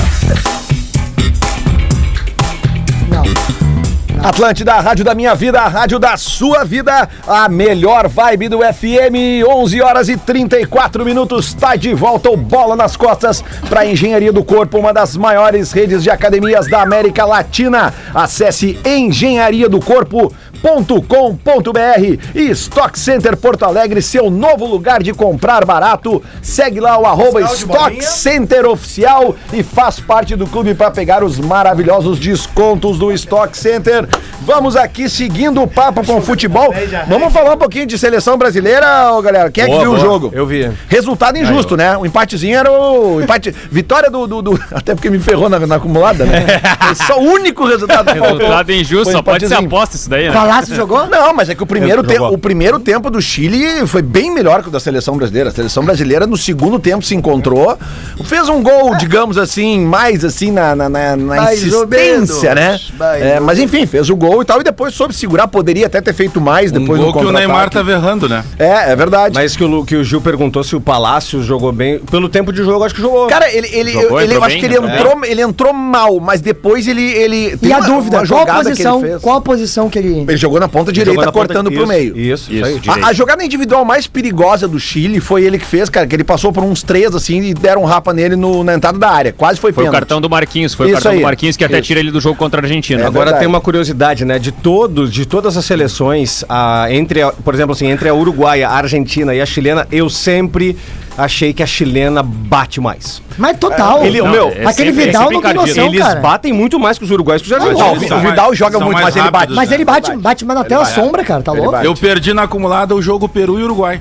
Tchau. Atlântida, a rádio da minha vida, a rádio da sua vida, a melhor vibe do FM, 11 horas e 34 minutos, tá de volta o Bola nas Costas para Engenharia do Corpo, uma das maiores redes de academias da América Latina. Acesse engenhariadocorpo.com.br e Stock Center Porto Alegre, seu novo lugar de comprar barato. Segue lá o arroba Stock. Center Oficial e faz parte do clube para pegar os maravilhosos descontos do Stock Center. Vamos aqui seguindo o papo com o futebol. Vamos falar um pouquinho de seleção brasileira, ô, galera. Quem é que Boa, viu o boa. jogo? Eu vi. Resultado injusto, né? O empatezinho era o empate. Vitória do. do- do- até porque me ferrou na, na acumulada, né? Foi só o único resultado. Resultado injusto, Foi só pode ser aposta isso daí, né? Palácio jogou? Não, mas é que o primeiro, tempo, o primeiro tempo do Chile foi bem melhor que o da seleção brasileira. A seleção brasileira, no segundo tempo, se encontrou. Fez um gol, digamos assim, mais assim na, na, na- na insistência, né? É, mas enfim, fez o gol e tal. E depois soube segurar. Poderia até ter feito mais Um depois gol no que o Neymar tava errando, né? É, é verdade. Mas que o, que o Gil perguntou se o Palácio jogou bem. Pelo tempo de jogo, acho que jogou. Cara, ele, ele, Jogou, eu, ele- eu acho bem, que ele né? entrou, ele entrou mal, mas depois ele. ele E a uma- dúvida, uma qual a posição? ele fez. Qual a posição que ele. Ele jogou na ponta direita, na ponta- cortando pro isso, meio. Isso, isso, aí. Isso. A, a jogada individual mais perigosa do Chile foi ele que fez, cara, que ele passou por uns três assim e deram um rapa nele no- na entrada da área. Quase foi Foi o cartão do Marquinhos, foi Isso o cartão aí. do Marquinhos que até Isso. tira ele do jogo contra a Argentina. É Agora verdade. tem uma curiosidade, né? De todos, de todas as seleções, a, entre, a- por exemplo, assim, entre a uruguaia, a argentina e a chilena, eu sempre achei que a chilena bate mais. Mas total. Ele- Não, meu, é aquele sempre- é Vidal sempre não tem noção, Eles cara. batem muito mais que os uruguaios que os argentinos. o, Vidal joga muito, mais mas ele bate. Mas né? ele bate, bate mais até a sombra, cara, tá louco? Eu perdi na acumulada o jogo Peru e Uruguai.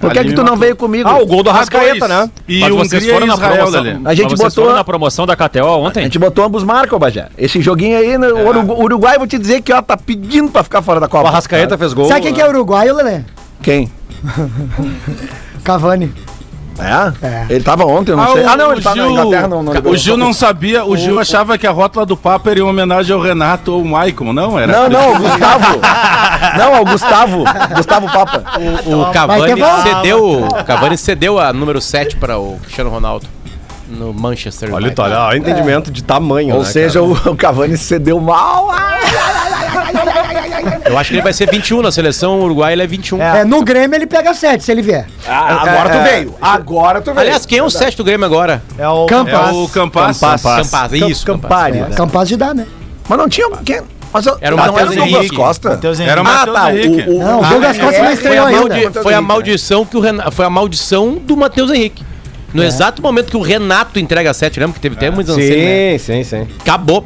Por que, Ali que tu não veio comigo? Ah, o gol do Arrascaeta, né? E Mas o vocês Hungria foram na Israel, promoção. Lelê. A gente vocês botou- foram na promoção da KTO A ontem? gente botou ambos marcam, Bajé. Esse joguinho aí, no É. Urugu- Uruguai, vou te dizer que ó, tá pedindo pra ficar fora da O Copa. Arrascaeta fez gol. Sabe quem que é uruguaio, Lelê? Quem? Cavani. É? É. Ele tava ontem, eu não sei. o- Ah, não, o ele tá na Gil- Inglaterra, não, não ligou. O Gil não sabia, o Gil achava que a rótula do Papa era em homenagem ao Renato ou o Maicon, não? Era Não, não, o Gustavo. não, é o Gustavo. Gustavo Papa. O Vai Cavani cedeu, o Cavani cedeu a número 7 para o Cristiano Ronaldo no Manchester Olha, United. olha, olha o entendimento de tamanho. Ou né, seja, o, o Cavani cedeu mal. Ah, Eu acho que ele vai ser 21 na seleção uruguaia, ele é 21. É, no Grêmio ele pega 7, se ele vier. agora tu é. veio. Agora tu veio. Aliás, quem é o 7 do Grêmio agora? É o Campas. É o Campas. Campas. Campaz, isso, Cam- Campaz. Campari, É, né? capaz de dar, né? Mas não tinha. Quem? Mas eu- Era o Matheus era o Douglas Henrique. Costa. Matheus Henrique. Era o Ah, Matheus tá. Henrique. O, o, Não, o Douglas Costa não Foi estreou a, ainda. maldi- foi a maldição que o Renato, foi a maldição do Matheus Henrique. No exato momento que o Renato entrega a 7, lembra que teve até muitos anos né? Sim, sim, sim. Acabou.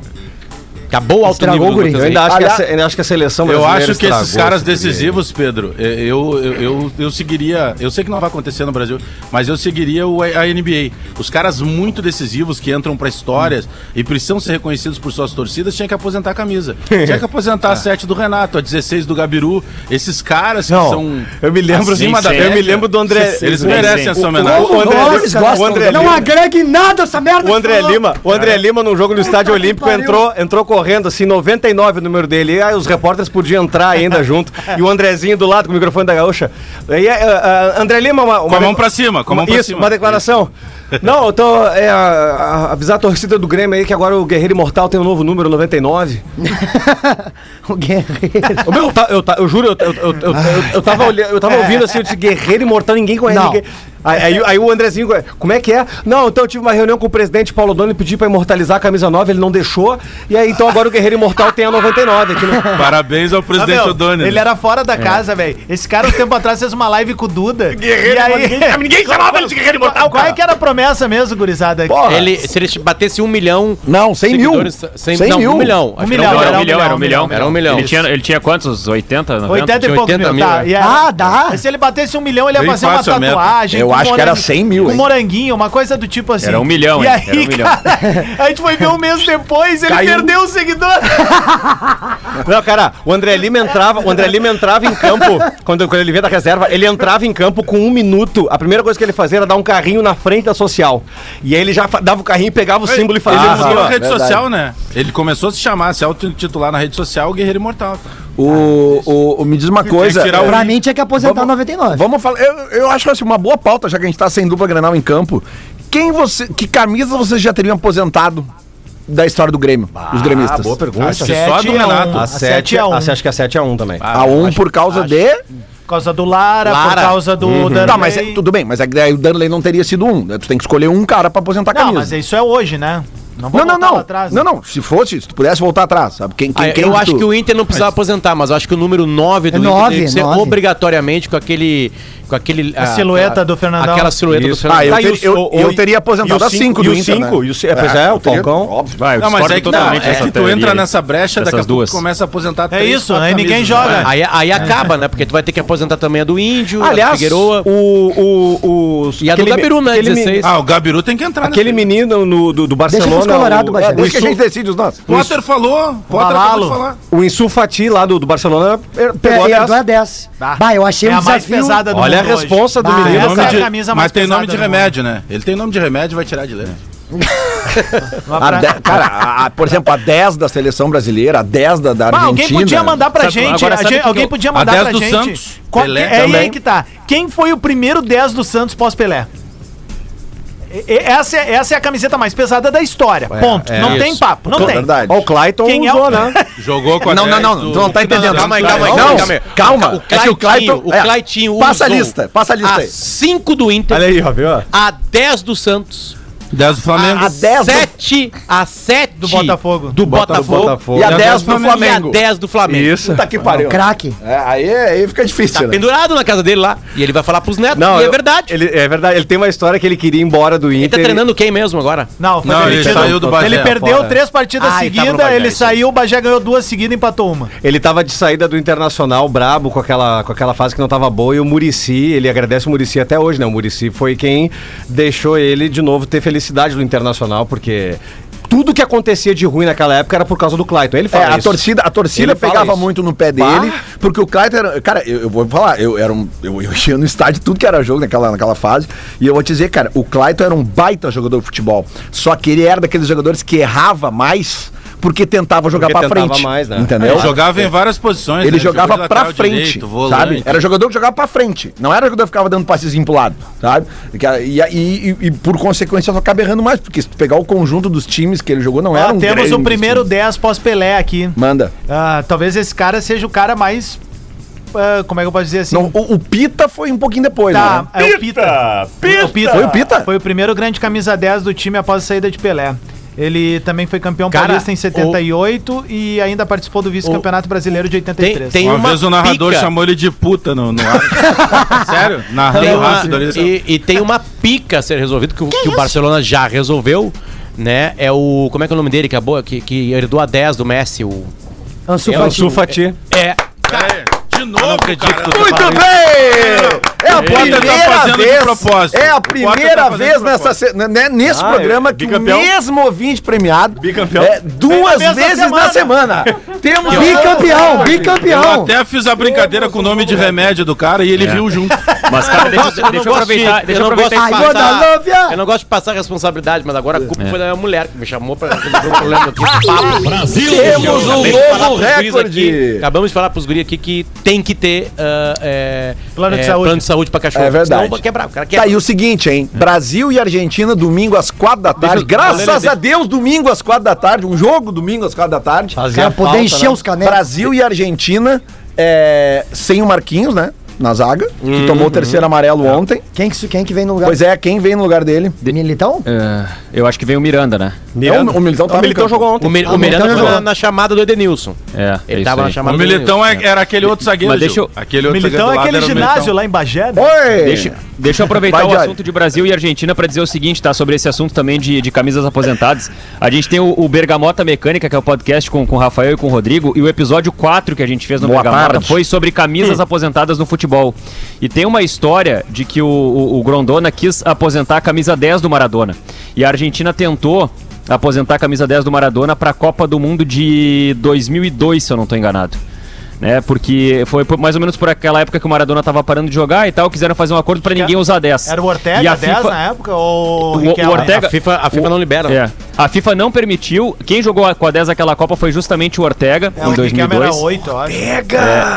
Acabou o alto Estragou nível o guri. Eu ainda acho, que a, Aliás- eu acho que a seleção Eu acho que esses caras decisivos, Pedro, é, eu, eu, eu, eu seguiria. Eu sei que não vai acontecer no Brasil, mas eu seguiria o, a NBA. Os caras muito decisivos que entram pra histórias e precisam ser reconhecidos por suas torcidas, tinha que aposentar a camisa. Tinha que aposentar a 7 do Renato, a 16 do Gabiru. Esses caras que Não, são. eu me lembro, acima sim, da sim. eu me lembro do André. Eles Sim, merecem sim. essa O, homenagem. o André, Nossa, eles cara, gostam, o André não Lima. agrega em nada essa merda. O que André. Lima, o André Lima, num jogo no Estádio que Olímpico, entrou, entrou com correndo, assim, 99 o número dele. E aí os repórteres podiam entrar ainda junto. E o Andrezinho do lado com o microfone da gaúcha. Aí, é, é, André Lima, uma, Com a mão pra cima, com a mão pra Isso, cima. uma declaração. Não, eu tô. É, a- a- avisar a torcida do Grêmio aí que agora o Guerreiro Imortal tem um novo número, 99. O guerreiro. Ô, meu, eu, eu, juro, eu, eu, eu, eu, eu, eu tava, olhando, eu tava ouvindo assim, eu disse Guerreiro Imortal, ninguém conhece Não. ninguém. Aí, aí, aí o Andrezinho, como é que é? Não, então eu tive uma reunião com o presidente Paulo Dono e pedi pra imortalizar a camisa 9, ele não deixou. E aí então agora o Guerreiro Imortal tem a 99 aqui no. Parabéns ao Ah, presidente meu, Odoni. ele era fora da casa, velho. Esse cara, um tempo atrás, fez uma live com o Duda. e aí... ninguém- ninguém chamava ele de Guerreiro Imortal, Qual é que era a promessa mesmo, gurizada? Porra. Ele, se ele batesse um milhão. Não, 100 mil. seguidores, cem- 100 não, mil. um milhão. Que milhão, Não, era um um milhão, era um milhão. Era um milhão. Ele tinha, ele tinha quantos? 80, 90? 80 e poucos 80 mil, mil, tá? é. E aí- Ah, dá. Se ele batesse um milhão, ele ia Bem fazer uma tatuagem. Eu acho que era morangue- 100 mil, Com hein? moranguinho, uma coisa do tipo assim. Era um milhão, E hein? aí, Era um milhão. cara, a gente foi ver um mês depois, ele Caiu. perdeu o seguidor. Não, cara, o André Lima entrava, o André Lima entrava em campo, quando, quando ele veio da reserva, ele entrava em campo com um minuto. A primeira coisa que ele fazia era dar um carrinho na frente da social. E aí ele já fa- dava o carrinho, pegava o símbolo e Ele fazia. mudou assim, ó. a rede verdade. social, né? Ele começou a se chamar, se auto-titular na rede social, o Guerreiro Imortal. O, o, o- me diz uma coisa. tirar o- Pra mim tinha que aposentar Vamos- 99. Vamos falar. Eu, eu acho assim, uma boa pauta, já que a gente tá sem dupla Grenal em campo. Quem você. Que camisa vocês já teriam aposentado da história do Grêmio? dos gremistas? Ah, boa pergunta. Acho que só a do Sete a um. Renato. A A 7 sete a um. a, acho que a 7 a 1 também. A um por causa de. Por causa do Lara, por Lara. causa do Danley. Tá, mas é- tudo bem, mas é que daí o Danley não teria sido um. né? Tu tem que escolher um cara pra aposentar a Não, camisa. mas isso é hoje, né? Não vou Não, não, voltar lá não. atrás. Não, não. Se fosse, se tu pudesse voltar atrás, sabe? Quem, quem, Ah, quem eu acho tu- que o Inter não precisava aposentar, mas eu acho que o número 9 do É Inter nove, teria que ser nove. obrigatoriamente com aquele. Com aquele A silhueta do Fernandão. Aquela silhueta Isso. do Fernandão. Ah, eu, Tá, ter- o- eu, o- eu teria aposentado a 5 cinco- do e o Inter. cinco, né? e o ci- é, pois é, o teria- Falcão. Óbvio. Vai, eu Não, mas discordo é que, não, totalmente é dessa que tu teoria entra aí. nessa brecha, daqui a Dessas pouco duas. tu começa a aposentar É isso, aí ninguém camisas. joga. Aí, aí acaba, né? Porque tu vai ter que aposentar também a do Índio, a do Aliás, Figueroa. o, o, o, E a do aquele- Gabiru, né, aquele 16. Ah, o Gabiru tem que entrar Aquele menino no- do, do Barcelona. Colorado, o, Bagé. É, deixa que a gente decide os nossos. Potter falou, Potter acabou de falar. o Insu Fati lá do, do Barcelona er, pegou Pe- a herdou a 10. 10. Tá. Bah, eu achei é um a mais desafio. pesada do Olha a responsa do Bah, menino. essa é a camisa mais mas tem nome de remédio, né? Ele tem nome de remédio vai tirar de letra. A de- cara, a- a- por exemplo, a 10 da seleção brasileira, a 10 da, da Bah, Argentina. alguém podia mandar pra Sabe- gente. a gente- alguém eu- podia a mandar 10 pra do gente. Santos, Qual- Pelé é também. aí que tá. Quem foi o primeiro 10 do Santos pós-Pelé? Essa é, essa é a camiseta mais pesada da história. Ponto. é não isso. tem papo. Não tem. verdade. Ó, o Clayton Quem é o- usou, né? Jogou com a Não, não, 10 não, do- tu não tá entendendo. Calma aí, calma aí, Não, calma aí. calma. O É que o Claitinho, Clayton- o é, Claitinho Passa a lista, passa a lista A aí. 5 do Inter, Olha aí, ó, viu? a 10 do Santos, 10 do Flamengo. A 10 do- 7 a 7 Do Botafogo. do Botafogo, Botafogo. E a E a 10 do 10 Flamengo. e a 10 do Flamengo. Isso. Puta que pariu. Craque. É, aí, aí fica difícil, Tá né? pendurado na casa dele lá. E ele vai falar pros netos. Não, e é eu- verdade. Ele, Ele, é verdade. Ele tem uma história que ele queria ir embora do Inter. tá treinando quem mesmo agora? Não, foi Não, ele demitido. saiu do Bagé. Ele perdeu fora. três partidas Ah, ele no seguidas, Bagé, ele aí. saiu, o Bagé ganhou duas seguidas e empatou uma. Ele tava de saída do Internacional brabo com aquela, com aquela fase que não tava boa e o Murici, ele agradece o Murici até hoje, né? O Murici foi quem deixou ele de novo ter felicidade no Internacional, porque tudo que acontecia de ruim naquela época era por causa do Clayton. Ele É, fala a isso. torcida, a torcida Ele pegava muito no pé dele, porque o Clayton era. Cara, eu, eu vou falar, eu era um. Eu, eu ia no estádio tudo que era jogo naquela, naquela fase. E eu vou te dizer, cara, o Clayton era um baita jogador de futebol. Só que ele era daqueles jogadores que errava mais porque tentava jogar tentava frente. mais, né? Entendeu? Ele jogava em várias posições. Ele né? jogava lateral frente, direito, volante. sabe? Era jogador que jogava pra frente. Não era jogador que ficava dando passezinho pro lado, sabe? E, e, e- e, por consequência só acaba errando mais, porque se tu pegar o conjunto dos times que ele jogou, não era Ó, um temos o primeiro time. 10 pós-Pelé aqui. Manda. Ah, talvez esse cara seja o cara mais. ah, como é que eu posso dizer assim? Não, o, o Pita foi um pouquinho depois, Tá, né? é o Pita. O Pita. Foi o Pita? Foi o primeiro grande camisa 10 do time após a saída de Pelé. Ele também foi campeão Cara, paulista em 78 e ainda participou do vice-campeonato brasileiro de 83. Tem Uma, uma vez o narrador pica. chamou ele de puta no, no ar. Sério? Narrando Tem rápido ali. e, e tem uma pica a ser resolvida que, o- que o Barcelona já resolveu, né? É o. Como é que é o nome dele? Que, acabou, que, que herdou a 10 do Messi. O, Ansu É Fati. Fati. é. Peraí, De novo, cara. que Muito bem! É a tá primeira de vez. propósito. É a O Potter primeira tá vez de nessa, se- né, nesse Ah, programa é, que o bicampeão. mesmo ouvinte premiado Bicampeão. é, duas na vezes na semana. temos Bicampeão, Eu bicampeão. até fiz a brincadeira com o nome de remédio do cara e ele viu junto. Mas, cara, deixa, deixa eu aproveitar, deixa eu não gosto aproveitar de esse Ai, passar- Dona Lúvia. Eu não gosto de passar responsabilidade, mas agora a culpa foi da minha mulher que me chamou pra resolver um problema aqui. Papo. Temos um de novo recorde. aqui- Acabamos de falar pros guris aqui que tem que ter ah, é, Plano de é, saúde. Saúde pra cachorro. É verdade. Senão quebrar. O cara Tá quebra. aí o seguinte, hein? Brasil e Argentina, domingo às quatro da tarde. Graças a Deus, domingo às quatro da tarde. Um jogo domingo às quatro da tarde. Pra poder encher os canelos. Brasil e Argentina, é, sem o Marquinhos, né? Na zaga, que tomou o terceiro amarelo ontem. Quem que, quem que vem no lugar? Pois é, quem vem no lugar dele? Militão? É, eu acho que veio o Miranda, né? É, o, o Militão tá O Militão jogou ontem. O, Mi- o Ah, Miranda então foi jogou. na, na chamada do Edenilson. É, Ele é tava isso na chamada O Militão é- era aquele outro zagueiro. Mas deixa eu- Aquele outro Militão é aquele o ginásio lá em Bagé, né? Oi! Deixa, deixa eu aproveitar Vai, o assunto de Brasil e Argentina para dizer o seguinte, tá? Sobre esse assunto também de, de camisas aposentadas. A gente tem o, o Bergamota Mecânica, que é o podcast com, com o Rafael e com o Rodrigo, e o episódio 4 que a gente fez no Boa Bergamota tarde. foi sobre camisas aposentadas no futebol. E tem uma história de que o, o, o Grondona quis aposentar a camisa 10 do Maradona. E a Argentina tentou aposentar a camisa 10 do Maradona para a Copa do Mundo de 2002, se eu não estou enganado né? Porque foi por- mais ou menos por aquela época que o Maradona tava parando de jogar e tal, quiseram fazer um acordo pra ninguém usar 10. Era o Ortega, E a 10 FIFA na época? Ou O- o? Ortega- A FIFA, a FIFA não libera. É. A FIFA não permitiu. Quem jogou com a 10 naquela Copa foi justamente o Ortega, É, em o Riquelme era 2002. 8, eu acho. É,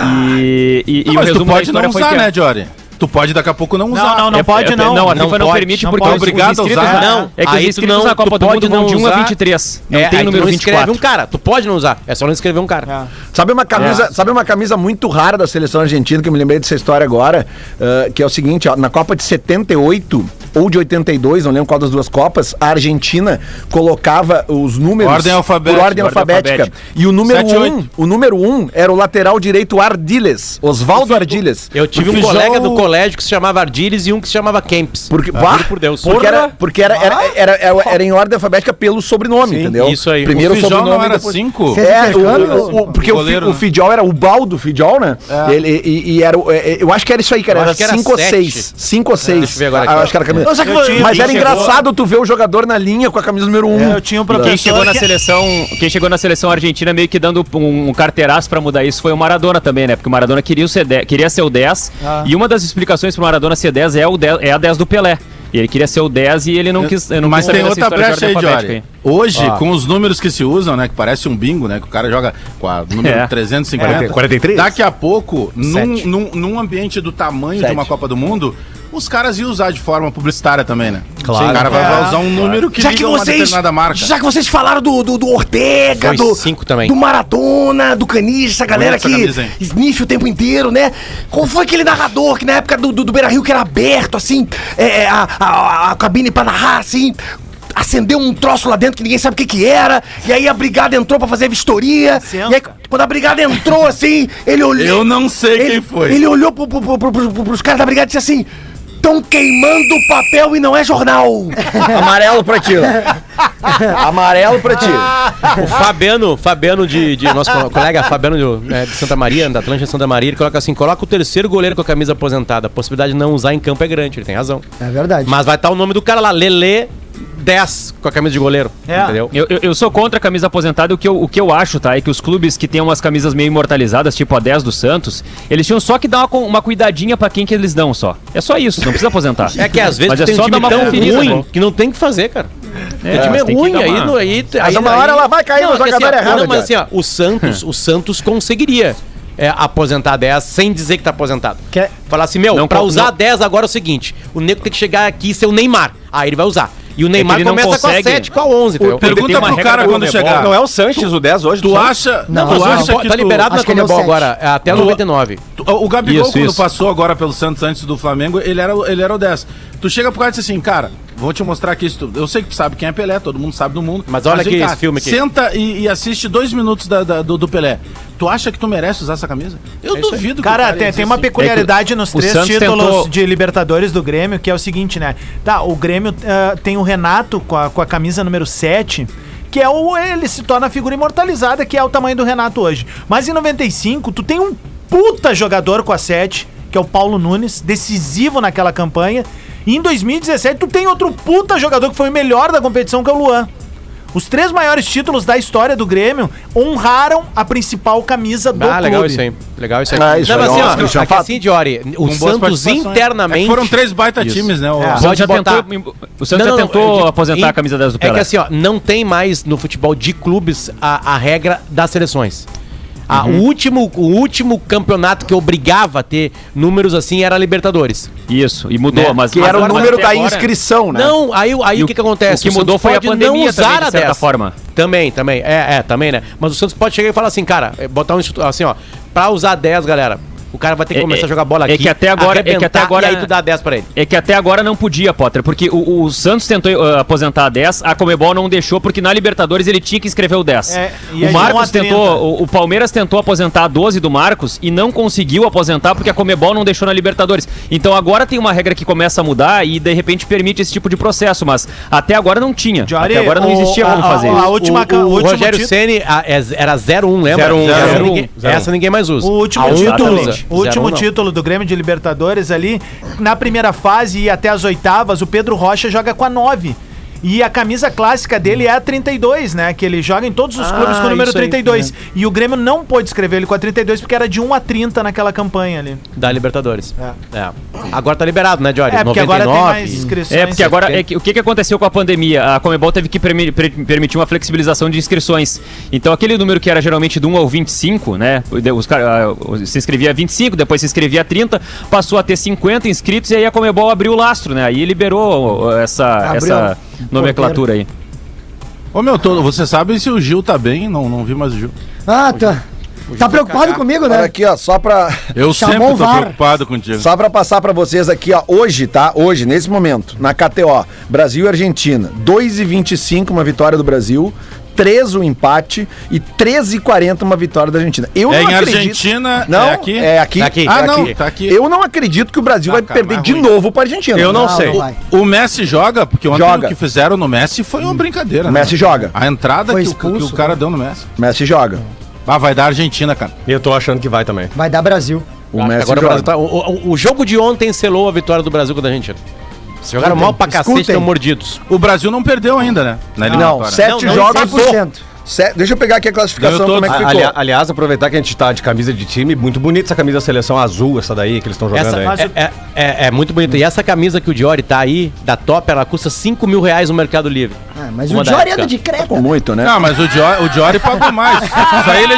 e e, e Não, o mas tu resumo da pode não história foi usar, que... né, Jory? Tu pode daqui a pouco não usar. Não, não, não É, pode é, não. Não, a Não FIFA não, pode, permite não porque pode. os- os Obrigado a inscritos usar. Não, é que os aí tu inscritos não- na Copa do pode Mundo vão não de 1 a usar. 23. Não é, tem número não inscreve 24. um cara. Tu pode não usar. É só não escrever um cara. Sabe uma camisa, sabe uma camisa muito rara da seleção argentina que eu me lembrei dessa história agora, ah, que é o seguinte, ó, na Copa de 78 ou de 82, não lembro qual das duas copas, a Argentina colocava os números Ordem alfabética. por ordem Ordem alfabética. alfabética. E o número Sete, 1, oito. o número um era o lateral direito Ardiles, Oswaldo Ardiles. Eu tive O um colega do colégio que se chamava Ardiles e um que se chamava Kempis. Porque, Ah, bah, por Deus. porque, era, porque era, era, era, era, era em ordem alfabética pelo sobrenome, Sim, entendeu? isso aí. Primeiro o Fijol sobrenome não era depois- 5? Fez É, intercâmbio? o, o- porque O o, goleiro, o né? Fidjol era o baldo Fidjol, né? Ele, e, e era, o- é, é, eu acho que era isso aí, cara. Eu Era acho que era 5 ou. 6. 5 ou 6. deixa eu ver agora aqui. acho que era a camisa. Eu tinha- Mas quem era chegou- engraçado tu ver o jogador na linha com a camisa número 1. Um. Eu tinha um Quem professor chegou na que- seleção, quem chegou na seleção argentina meio que dando um, um carteiraço pra mudar isso foi o Maradona também, né? Porque o Maradona queria, o ser 10, queria ser o 10 Ah. e uma das explicações pro Maradona ser 10 é, o 10 é a 10 do Pelé. E ele queria ser o 10 e ele não quis, eu não Mas quis tem outra de brecha aí, Jory. Hoje, com os números que se usam, né? Que parece um bingo, né? Que o cara joga com a número É. 350. É, 43? Daqui a pouco, num, num, num ambiente do tamanho Sete. de uma Copa do Mundo, os caras iam usar de forma publicitária também, né? Claro. O cara vai, É. vai usar um número que Já que uma vocês. determinada marca. Já que vocês falaram do, do, do Ortega, Foi do. cinco também. Do Maradona, do Canija, essa galera que camisa, sniff o tempo inteiro, né? Qual foi aquele narrador que na época do, do, do Beira Rio que era aberto, assim, é, é, a, a, a cabine pra narrar, assim. Acendeu um troço lá dentro que ninguém sabe o que que era. E aí a brigada entrou pra fazer a vistoria. Licença. E aí, quando a brigada entrou, assim, ele olhou. Eu não sei ele, quem foi. Ele olhou pro, pro, pro, pro, pro, pros caras da brigada e disse assim: Tão queimando o papel e não é jornal. Amarelo pra ti. ó. Amarelo pra ti. O Fabiano, Fabiano de, de nosso co- colega Fabiano de, é, de Santa Maria, da Atlântica Santa Maria, ele coloca assim: coloca o terceiro goleiro com a camisa aposentada. A possibilidade de não usar em campo é grande, ele tem razão. É verdade. Mas vai estar o nome do cara lá, Lele 10 com a camisa de goleiro. É. Entendeu? Eu, eu, eu sou contra a camisa aposentada. O que, eu, o que eu acho, tá? É que os clubes que têm umas camisas meio imortalizadas, tipo a 10 do Santos, eles tinham só que dar uma, uma cuidadinha pra quem que eles dão só. É só isso, não precisa aposentar. É que às vezes Mas é tem só um dar time uma tão ruim né? que não tem o que fazer, cara. É, o time é ruim, dar aí, uma- no- aí, Mas aí- uma hora ela vai cair no é jogador assim, errado, Não, mas assim, ó, o Santos, o Santos conseguiria é, aposentar 10 sem dizer que tá aposentado. Quer- Falar assim, meu, Não pra usar não- 10 agora é o seguinte, o nego tem que chegar aqui e ser o Neymar. Aí ele vai usar. E o Neymar ele não começa com a consegue- 7, com a 11, entendeu? Pergunta pro cara do quando Comebol, chegar. Não é o Sanches, o 10 hoje? Tu acha, Não, tu não, acha que tá liberado na é o Comebol sete. agora, é até Tu- 99. Tu- O Gabigol, Isso, quando isso. passou agora pelo Santos antes do Flamengo, ele era, o- ele era o 10. Tu chega pro cara e diz assim, cara, vou te mostrar aqui. isso. Eu sei que tu sabe quem é Pelé, todo mundo sabe do mundo. Mas olha vem aqui cá, esse filme aqui. Senta e, e assiste dois minutos da- da- do, do Pelé. Tu acha que tu merece usar essa camisa? Eu duvido que o Cara, ia tem, tem uma assim. peculiaridade nos o três títulos tentou- de Libertadores do Grêmio, que é o seguinte, né? Tá, o Grêmio ah, tem o Renato com a, com a camisa número 7, que é o. Ele se torna a figura imortalizada, que é o tamanho do Renato hoje. Mas em 95, tu tem um puta jogador com a 7, que é o Paulo Nunes, decisivo naquela campanha. E em 2017, tu tem outro puta jogador que foi o melhor da competição, que é o Luan. Os três maiores títulos da história do Grêmio honraram a principal camisa do Ah, legal clube. isso aí. Legal isso aí. Ah, isso Não, é assim, ó, é um é fato. assim, Diori, o Com Santos participações. internamente... É foram três baita Isso. times, né? o- É. Santos já botar. tentou, o Santos já tentou eu digo, aposentar em- a camisa 10 do É Pelé. que assim, ó, não tem mais no futebol de clubes a, a regra das seleções. A- Uhum. o, último, o último campeonato que obrigava a ter números assim era a Libertadores. Isso, e mudou, Né? mas Que era o mas número da agora- inscrição, né? Não, aí, aí o que, que acontece? o que mudou foi a pandemia também, de certa 10. forma. Também, também. É, é, também, né? Mas o Santos pode chegar e falar assim, cara, é, botar um instituto assim, ó, pra usar 10, galera, o cara vai ter que É- começar é- a jogar bola é aqui. que até agora- é que até agora- E aí tu dá 10 pra ele. É que até agora não podia, Potter, porque o, o Santos tentou uh, aposentar a 10, a Comebol não deixou, porque na Libertadores ele tinha que escrever o 10. É, o Marcos vão a 30. tentou, o, o Palmeiras tentou aposentar a 12 do Marcos e não conseguiu aposentar porque a Comebol não deixou na Libertadores. Então agora tem uma regra que começa a mudar e de repente permite esse tipo de processo, mas até agora não tinha. Diori, até agora não o- existia a- como a- fazer a isso. última o, o o último Rogério Ceni a- é- era 0-1, lembra? 0-1, Essa 0-1, ninguém- 0-1. Essa ninguém mais usa. O último A título, o último 0-1 não. título do Grêmio de Libertadores ali, na primeira fase e até as oitavas, o Pedro Rocha joga com a 9. E a camisa clássica dele é a 32, né? Que ele joga em todos os Ah, clubes com o número isso aí, 32. E o Grêmio não pôde escrever ele com a 32 porque era de 1 a 30 naquela campanha ali. Da Libertadores. É. Agora tá liberado, né, Jory? É, porque agora tem mais inscrições. É, porque agora, é que- o que, que aconteceu com a pandemia? A Comebol teve que permi- per- permitir uma flexibilização de inscrições. Então, aquele número que era geralmente do 1 ao 25, né? Os, ah, se inscrevia 25, depois se inscrevia 30, passou a ter 50 inscritos e aí a Comebol abriu o lastro, né? Aí liberou essa, Abriu essa nomenclatura aí. Ô meu, tô- você sabe se o Gil tá bem? Não, não vi mais o Gil. Ah, tá. Tá preocupado comigo, Olha né? aqui, ó, só pra, Eu Chamou sempre tô VAR. preocupado contigo. só pra passar pra vocês aqui, ó, hoje, tá? Hoje, nesse momento, na KTO, Brasil e Argentina, 2,25 uma vitória do Brasil, 3 um empate e 13,40 uma vitória da Argentina. Eu É não em acredito. Argentina, Não, é aqui? É aqui. Tá aqui. Ah, é não, aqui. tá aqui. Eu não acredito que o Brasil Ah, vai cara, perder de ruim. novo pra Argentina. Eu não Não, sei. não. O Messi joga, porque ontem Joga. o que fizeram no Messi foi uma brincadeira. O né? Messi joga. A entrada que o, que expulso, o cara deu no Messi. Messi joga. Ah, vai dar Argentina, cara. Eu tô achando que vai também. Vai dar Brasil. O Messi agora o, joga. Brasil tá- o, o- o jogo de ontem selou a vitória do Brasil contra a Argentina. Se jogaram mal pra cacete, escutem. estão mordidos. O Brasil não perdeu ainda, né? Na Não, eliminatória. sete Não, jogos. 100%. Deixa eu pegar aqui a classificação, como é que ficou. Ali- aliás, aproveitar que a gente tá de camisa de time, muito bonita essa camisa da seleção azul, essa daí que eles estão jogando Essa, aí. é, o- é, é- é muito bonita. E essa camisa que o Diori tá aí, da Top, ela custa 5 mil reais no Mercado Livre. Ah, mas Uma o Diori época. anda de creta. Com muito, né? Não, mas o Diori, o Diori pagou mais. Isso aí, ele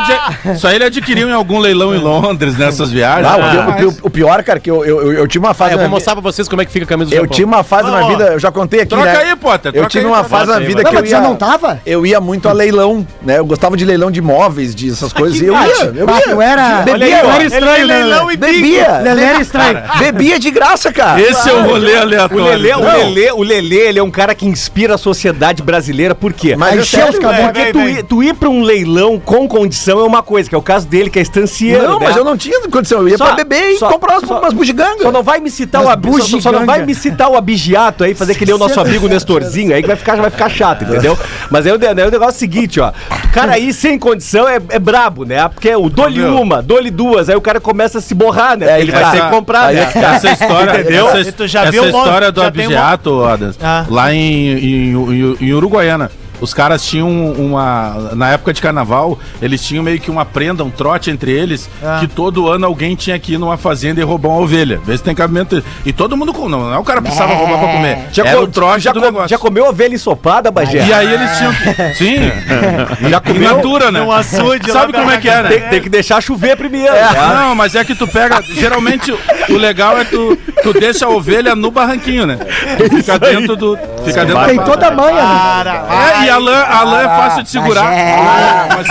aí ele adquiriu em algum leilão em Londres, nessas viagens. Ah, o, Ah, o pi- o pior, cara, que eu, eu, eu, eu tive uma Ah, fase eu na vou vi- mostrar pra vocês como é que fica a camisa do Eu Japão. tive uma fase na vida, eu já contei aqui, Troca né? aí, Potter, Eu tive aí, uma fase na vida Não, que eu mas você ia, não tava? eu ia muito a leilão, né? Eu gostava de leilão de imóveis, de essas coisas. e eu ia, eu Ah, ia. tu era... Bebia, era estranho, né? leilão e Bebia. Lelê era estranho. Bebia de graça, cara. Esse é o rolê O aleatório. Lelê, o. Lelê, o Lelê, ele é um cara que inspira a sociedade brasileira, por quê? Mas é encheu os cabelos. Porque vem, tu, ir- tu ir pra um leilão com condição é uma coisa, que é o caso dele, que é estancieiro. Não, né? mas eu não tinha condição. Eu ia Só- pra beber e só- comprar umas, só- umas bugigangas. Só não vai me citar o abi- só, não vai me citar o abigiato aí, fazer que nem o nosso amigo Nestorzinho aí, que vai ficar, vai ficar chato, entendeu? Mas o, aí o negócio é o seguinte, ó. O cara aí sem condição é, é brabo, né? Porque o dole Meu. uma, dole duas, aí o cara começa a se borrar, né? É, ele vai ter que comprar, Aí né? é tá. Essa história, Entendeu? essa, tu já essa viu um monte- história do já tem um Ah. lá em, em, em- em Uruguaiana. Os caras tinham uma. Na época de carnaval, eles tinham meio que uma prenda, um trote entre eles, Ah. que todo ano alguém tinha que ir numa fazenda e roubar uma ovelha. Ver se tem cabimento. E todo mundo. com- Não, não é o cara precisava roubar pra comer. Já, Era co- o trote já, do co- negócio. já comeu ovelha ensopada, Bagé? E aí eles tinham que. Sim. Já In comeu? natura, né? Num açude Sabe como é que é, né? Tem, tem que deixar chover primeiro. né? Não, mas é que tu pega. Geralmente o legal é tu, tu deixa a ovelha no barranquinho, né? Tu fica dentro do. Fica dentro Tem do. toda a manha, né? É, e a lã, a lã é fácil de segurar. Bagé. Mas,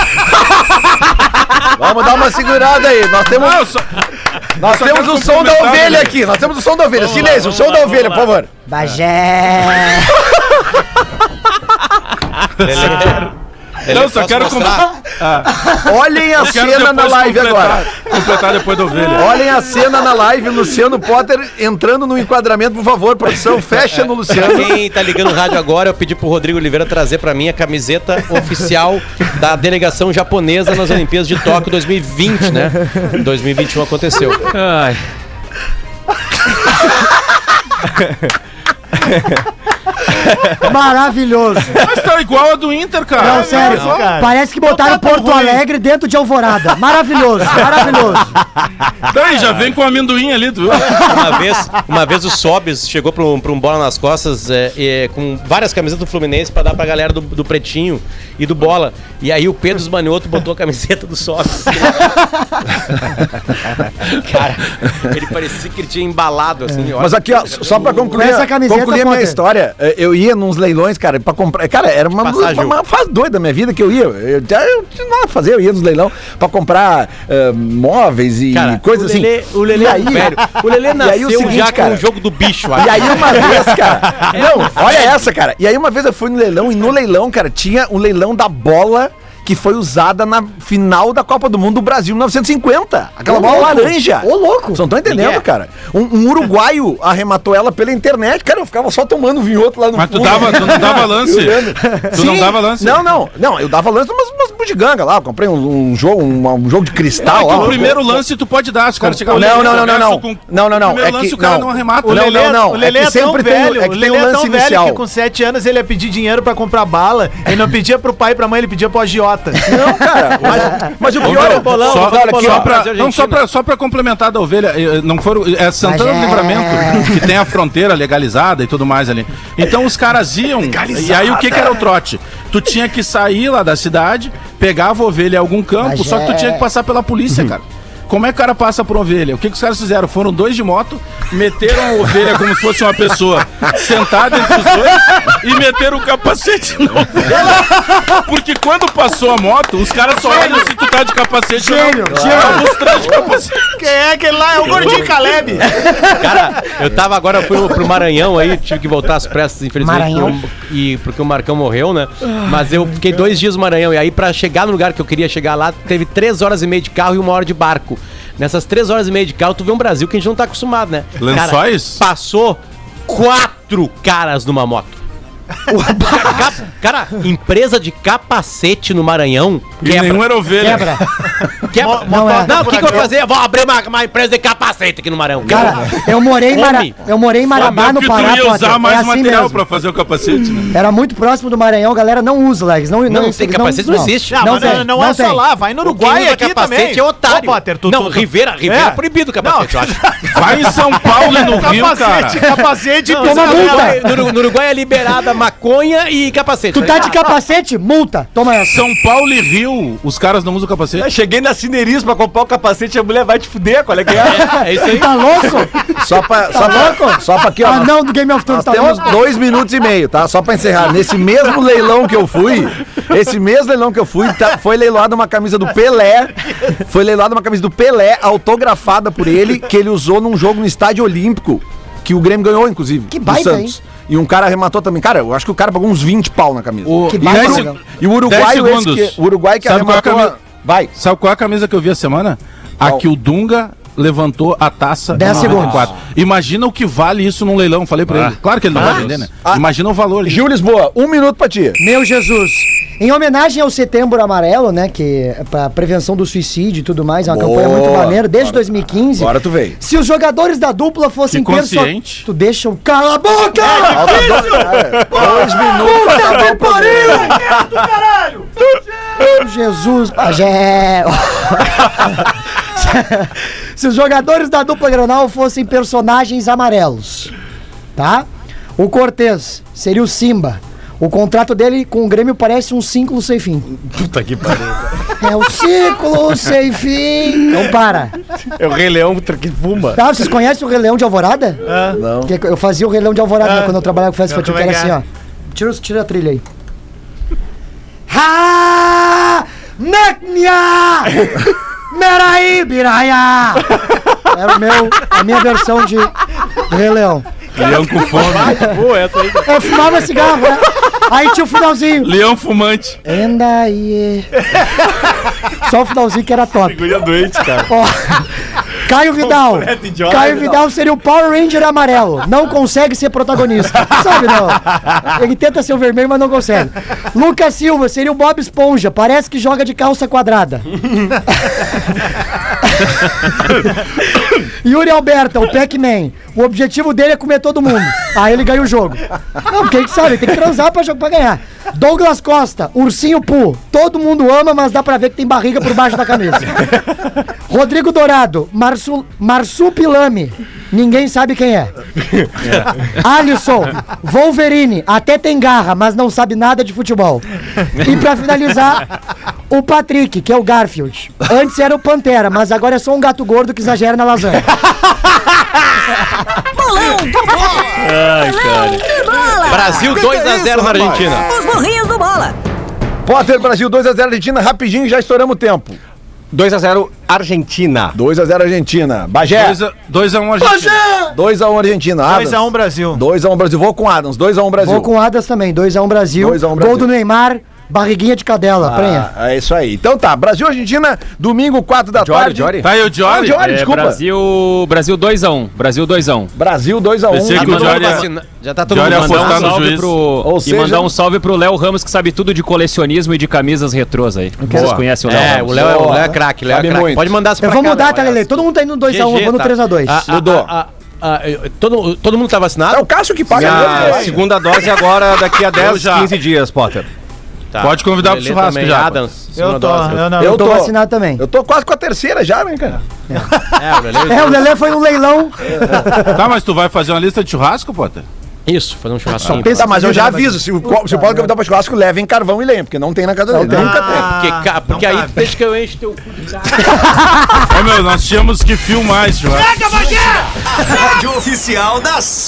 Vamos dar uma segurada aí. Nós temos, não, só, nós só temos o som da ovelha né? aqui. Nós temos o som da ovelha. Vamos lá, Silêncio, o vamos som lá, da ovelha, lá. por favor. Bagé. não, só quero completar. Olhem a cena na live completar- agora. Completar depois da ovelha. Olhem a cena na live, Luciano Potter entrando no enquadramento, por favor, produção, fecha no Pra Luciano. quem tá ligando o rádio agora, eu pedi pro Rodrigo Oliveira trazer pra mim a camiseta oficial da delegação japonesa nas Olimpíadas de Tóquio 2020, né? Em 2021 aconteceu. Ai. Maravilhoso. Mas tá igual a do Inter, cara. Não, sério. Igual. cara. Parece que botaram Não tá Porto ruim. Alegre dentro de Alvorada. Maravilhoso, maravilhoso. Daí, já vem com amendoim ali, tu viu? Uma vez, uma vez o Sobis chegou pra um, pra um bola nas costas é, é, com várias camisetas do Fluminense pra dar pra galera do, do Pretinho e do Bola. E aí o Pedro Esmanioto botou a camiseta do Sobis. Cara, ele parecia que ele tinha embalado assim. Mas aqui, ó, só pra concluir, Com essa camiseta, concluir a minha história, eh, eu ia nos leilões, cara, pra comprar. Cara, era uma, uma, uma fase doida da minha vida que eu ia. Eu, já- eu tinha nada pra fazer, eu ia nos leilão pra comprar eh, móveis e Cara, coisas assim. O Lelê é aí, velho. O Lelê E aí nasceu o seguinte, já cara, com o jogo do bicho. E aí uma vez, cara. Não, olha essa, cara. E aí uma vez eu fui no leilão e no leilão, cara, tinha um leilão da bola que foi usada na final da Copa do Mundo do Brasil em 1950. Aquela Ô, bola louco. laranja. Ô, louco. Vocês não estão entendendo, é? cara. Um, um uruguaio arrematou ela pela internet. Cara, eu ficava só tomando vinhoto lá no Mas tu, fundo. dava, tu não dava lance. Tu não dava lance. Não, não. Não, eu dava lance umas, umas bugiganga lá. Eu comprei um, um jogo, um, um jogo de É cristal que lá. o primeiro lance tu pode dar, se o cara chegar Não, ali, não, não, não, não. com- Não, não, não. O primeiro É lance que- o cara não. não arremata. O né? Lelê- não, não. O É Lelê é, tão sempre tem- velho. é que o tem Lelê um é tão lance velho inicial. que com 7 anos ele ia pedir dinheiro pra comprar bala. Ele não pedia pro pai e pra mãe, ele pedia pro agiota. Não, cara. Mas, mas o pior é. bolão, Só, vou dar bolão. só pra, Brasil, não, só, Argentina. pra, só pra complementar da ovelha, eh, não foram. É Santana do é. Livramento, que tem a fronteira legalizada e tudo mais ali. Então os caras iam. E aí o que, que era o trote? Tu tinha que sair lá da cidade, pegava a ovelha em algum campo, Mas só que tu é. tinha que passar pela polícia, cara. Como é que o cara passa por ovelha? O que, que os caras fizeram? Foram dois de moto, meteram a ovelha como se fosse uma pessoa sentada entre os dois e meteram o capacete na ovelha. Porque quando passou a moto, os caras só olham se tu tá de capacete Gênio, ou não. gênio. Tá mostrando de capacete. Quem é aquele lá? É o gordinho Caleb. Cara, eu tava agora, eu fui pro- pro Maranhão aí, tive que voltar às pressas, infelizmente. Maranhão? por- e porque o Marcão morreu, né? Mas eu fiquei dois dias no Maranhão. E aí, pra chegar no lugar que eu queria chegar lá, teve três horas e meia de carro e uma hora de barco. Nessas três horas e meia de carro, tu vê um Brasil que a gente não tá acostumado, né? Lençóis? Cara, passou quatro caras numa moto. Cara, empresa de capacete no Maranhão E nenhum era ovelha. Quebra. Quebra. Não é. Não, o que, que eu vou fazer? Eu vou abrir uma, uma empresa de capacete aqui no Maranhão. Cara, eu morei em, Mara... Eu morei em Marabá, Sabe no Pará, ia usar Potter. mais é assim material mesmo. pra fazer o capacete, né? Era muito próximo do Maranhão, galera não usa, Legs. Não, Não, tem capacete, não existe. Não, Não mas tem, não, não não é só tem. lá, vai no Uruguai aqui capacete também. é otário. Ô, Potter, tu, não, tu- Rivera, Rivera É. é proibido o capacete, eu acho. Vai em São Paulo e no Rio, Capacete, cara. capacete, Não, Toma multa. Uru- no Uruguai é liberada maconha e capacete. Tu tá de capacete? Multa. Toma essa. São Paulo e Rio, os caras não usam capacete. Eu cheguei na Cineris pra comprar o capacete e a mulher vai te fuder, qual é que é? É, é isso aí. Tá louco? Só pra, só pra, só pra aqui, ó. Ah, nós- não, do Game of Thrones Nós tá temos louco? dois minutos e meio, tá? Só pra encerrar. Nesse mesmo leilão que eu fui, esse mesmo leilão que eu fui, tá- foi leiloada uma camisa do Pelé. Foi leiloada uma camisa do Pelé, autografada por ele, que ele usou num jogo no Estádio Olímpico, que o Grêmio ganhou, inclusive. Que do baita, Santos. E um cara arrematou também. Cara, eu acho que o cara pagou uns 20 pau na camisa. O- Que e, baita, o, legal. e o que, o uruguai que Sabe qual é a arrematou... camisa? a- Vai. Sabe qual é a camisa que eu vi a semana? A Qual? que o Dunga levantou a taça Dez em 94. Imagina o que vale isso num leilão, falei pra ele. Claro que ele não vai vender, né? Ah. Imagina o valor. Gil Lisboa, um minuto pra ti. Meu Jesus. Em homenagem ao Setembro Amarelo, né, que é pra prevenção do suicídio e tudo mais, é uma Boa. campanha muito maneira, desde Agora- 2015. Agora tu veio. Se os jogadores da dupla fossem consciente. Tu deixa o cala a boca! Dois, é, dois minutos Puta que pariu! Jesus, pajé! Se os jogadores da dupla Granal fossem personagens amarelos, tá? O Cortez seria o Simba. O contrato dele com o Grêmio parece um ciclo sem fim. Puta que pariu. É o ciclo sem fim. Não para. É o Rei Leão que fuma. Tá, vocês conhecem o Rei Leão de Alvorada? Não. Que eu fazia o Rei Leão de Alvorada né, quando eu trabalhava com festa Não, infantil, como que é era que assim, ó. Tira, tira a trilha aí. Ha! Meraí, Biraia! Era o meu, a minha versão de Rei Leão. Leão com fome. Boa, essa aí. Eu fumava cigarro, né? Aí tinha o finalzinho. Leão fumante. And aí. Só o finalzinho que era top. Figurinha doente, cara. Ó, Caio Vidal. Idiota, Caio Vidal. Vidal seria o Power Ranger amarelo. Não consegue ser protagonista. Sabe, não? Ele tenta ser o vermelho, mas não consegue. Lucas Silva seria o Bob Esponja. Parece que joga de calça quadrada. Yuri Alberta, o Pac-Man. O objetivo dele é comer todo mundo. Aí ele ganha o jogo. Não, a gente sabe, tem que transar pra, pra ganhar. Douglas Costa, Ursinho Poo. Todo mundo ama, mas dá pra ver que tem barriga por baixo da camisa. Rodrigo Dourado, Marsu, Marsupilame. Ninguém sabe quem é. Alisson, Wolverine, até tem garra, mas não sabe nada de futebol. E pra finalizar, o Patrick, que é o Garfield. Antes era o Pantera, mas agora é só um gato gordo que exagera na lasanha. Bolão do bola! Bolão bola! Brasil Que que é 2x0 isso, na? Argentina. Os burrinhos do bola! Potter Brasil 2x0 Argentina, rapidinho, já estouramos o tempo. 2x0 Argentina. 2x0 Argentina. Bagé. 2x1 um Argentina. 2x1 Argentina. 2x1 Brasil. 2x1 Brasil. Vou com Adams. 2x1 Brasil. Vou com o Adas também, 2x1 Brasil. 2 a 1 Gol Brasil. do Neymar, barriguinha de cadela, prenha. Ah, é isso aí. Então tá, Brasil Argentina, domingo 4 da Jory, tarde. Jory. Tá aí o Ah, Jory. Jory, É, desculpa. Brasil, Brasil 2x1. Brasil 2x1. Brasil 2x1. Pensei que o Todo mundo Jory- vacina- Já tá todo Jory mundo é apostar um no salve juiz. pro, Ou e seja- mandar um salve pro Léo Ramos, que sabe tudo de colecionismo e de camisas retrôs aí. Vocês Boa. conhecem o Léo É, Ramos? o Léo é, o. Léo é craque, Léo é craque. muito. Pode mandar essa Eu vou cá, mudar, tá, Lele? Todo mundo tá indo no 2x1, eu vou no GG, 3x2. Ah, ah, Mudou. ah, ah, eu- todo, todo mundo tá vacinado? É o Cássio que paga. Minha vai. segunda dose agora daqui a 10, já. 15 dias, Potter. Tá. Pode convidar pro churrasco também, já, Adams, Eu tô, eu não. Eu tô vacinado também. Eu tô quase com a terceira já, né, cara? É, o Lelê- É, o Lelê foi no leilão. Tá, mas tu vai fazer uma lista de churrasco, Potter? Isso, fazer um churrasquinho. Tá, mas eu já aviso. Se o, co- se o Paulo convidar pra churrasco, levem carvão e lenha, porque não tem na casa dele. Nunca tem. Porque, ca- porque não aí cabe. deixa que eu encho teu cu de Ô meu, nós tínhamos que filmar esse churrasco. Rádio oficial da sua.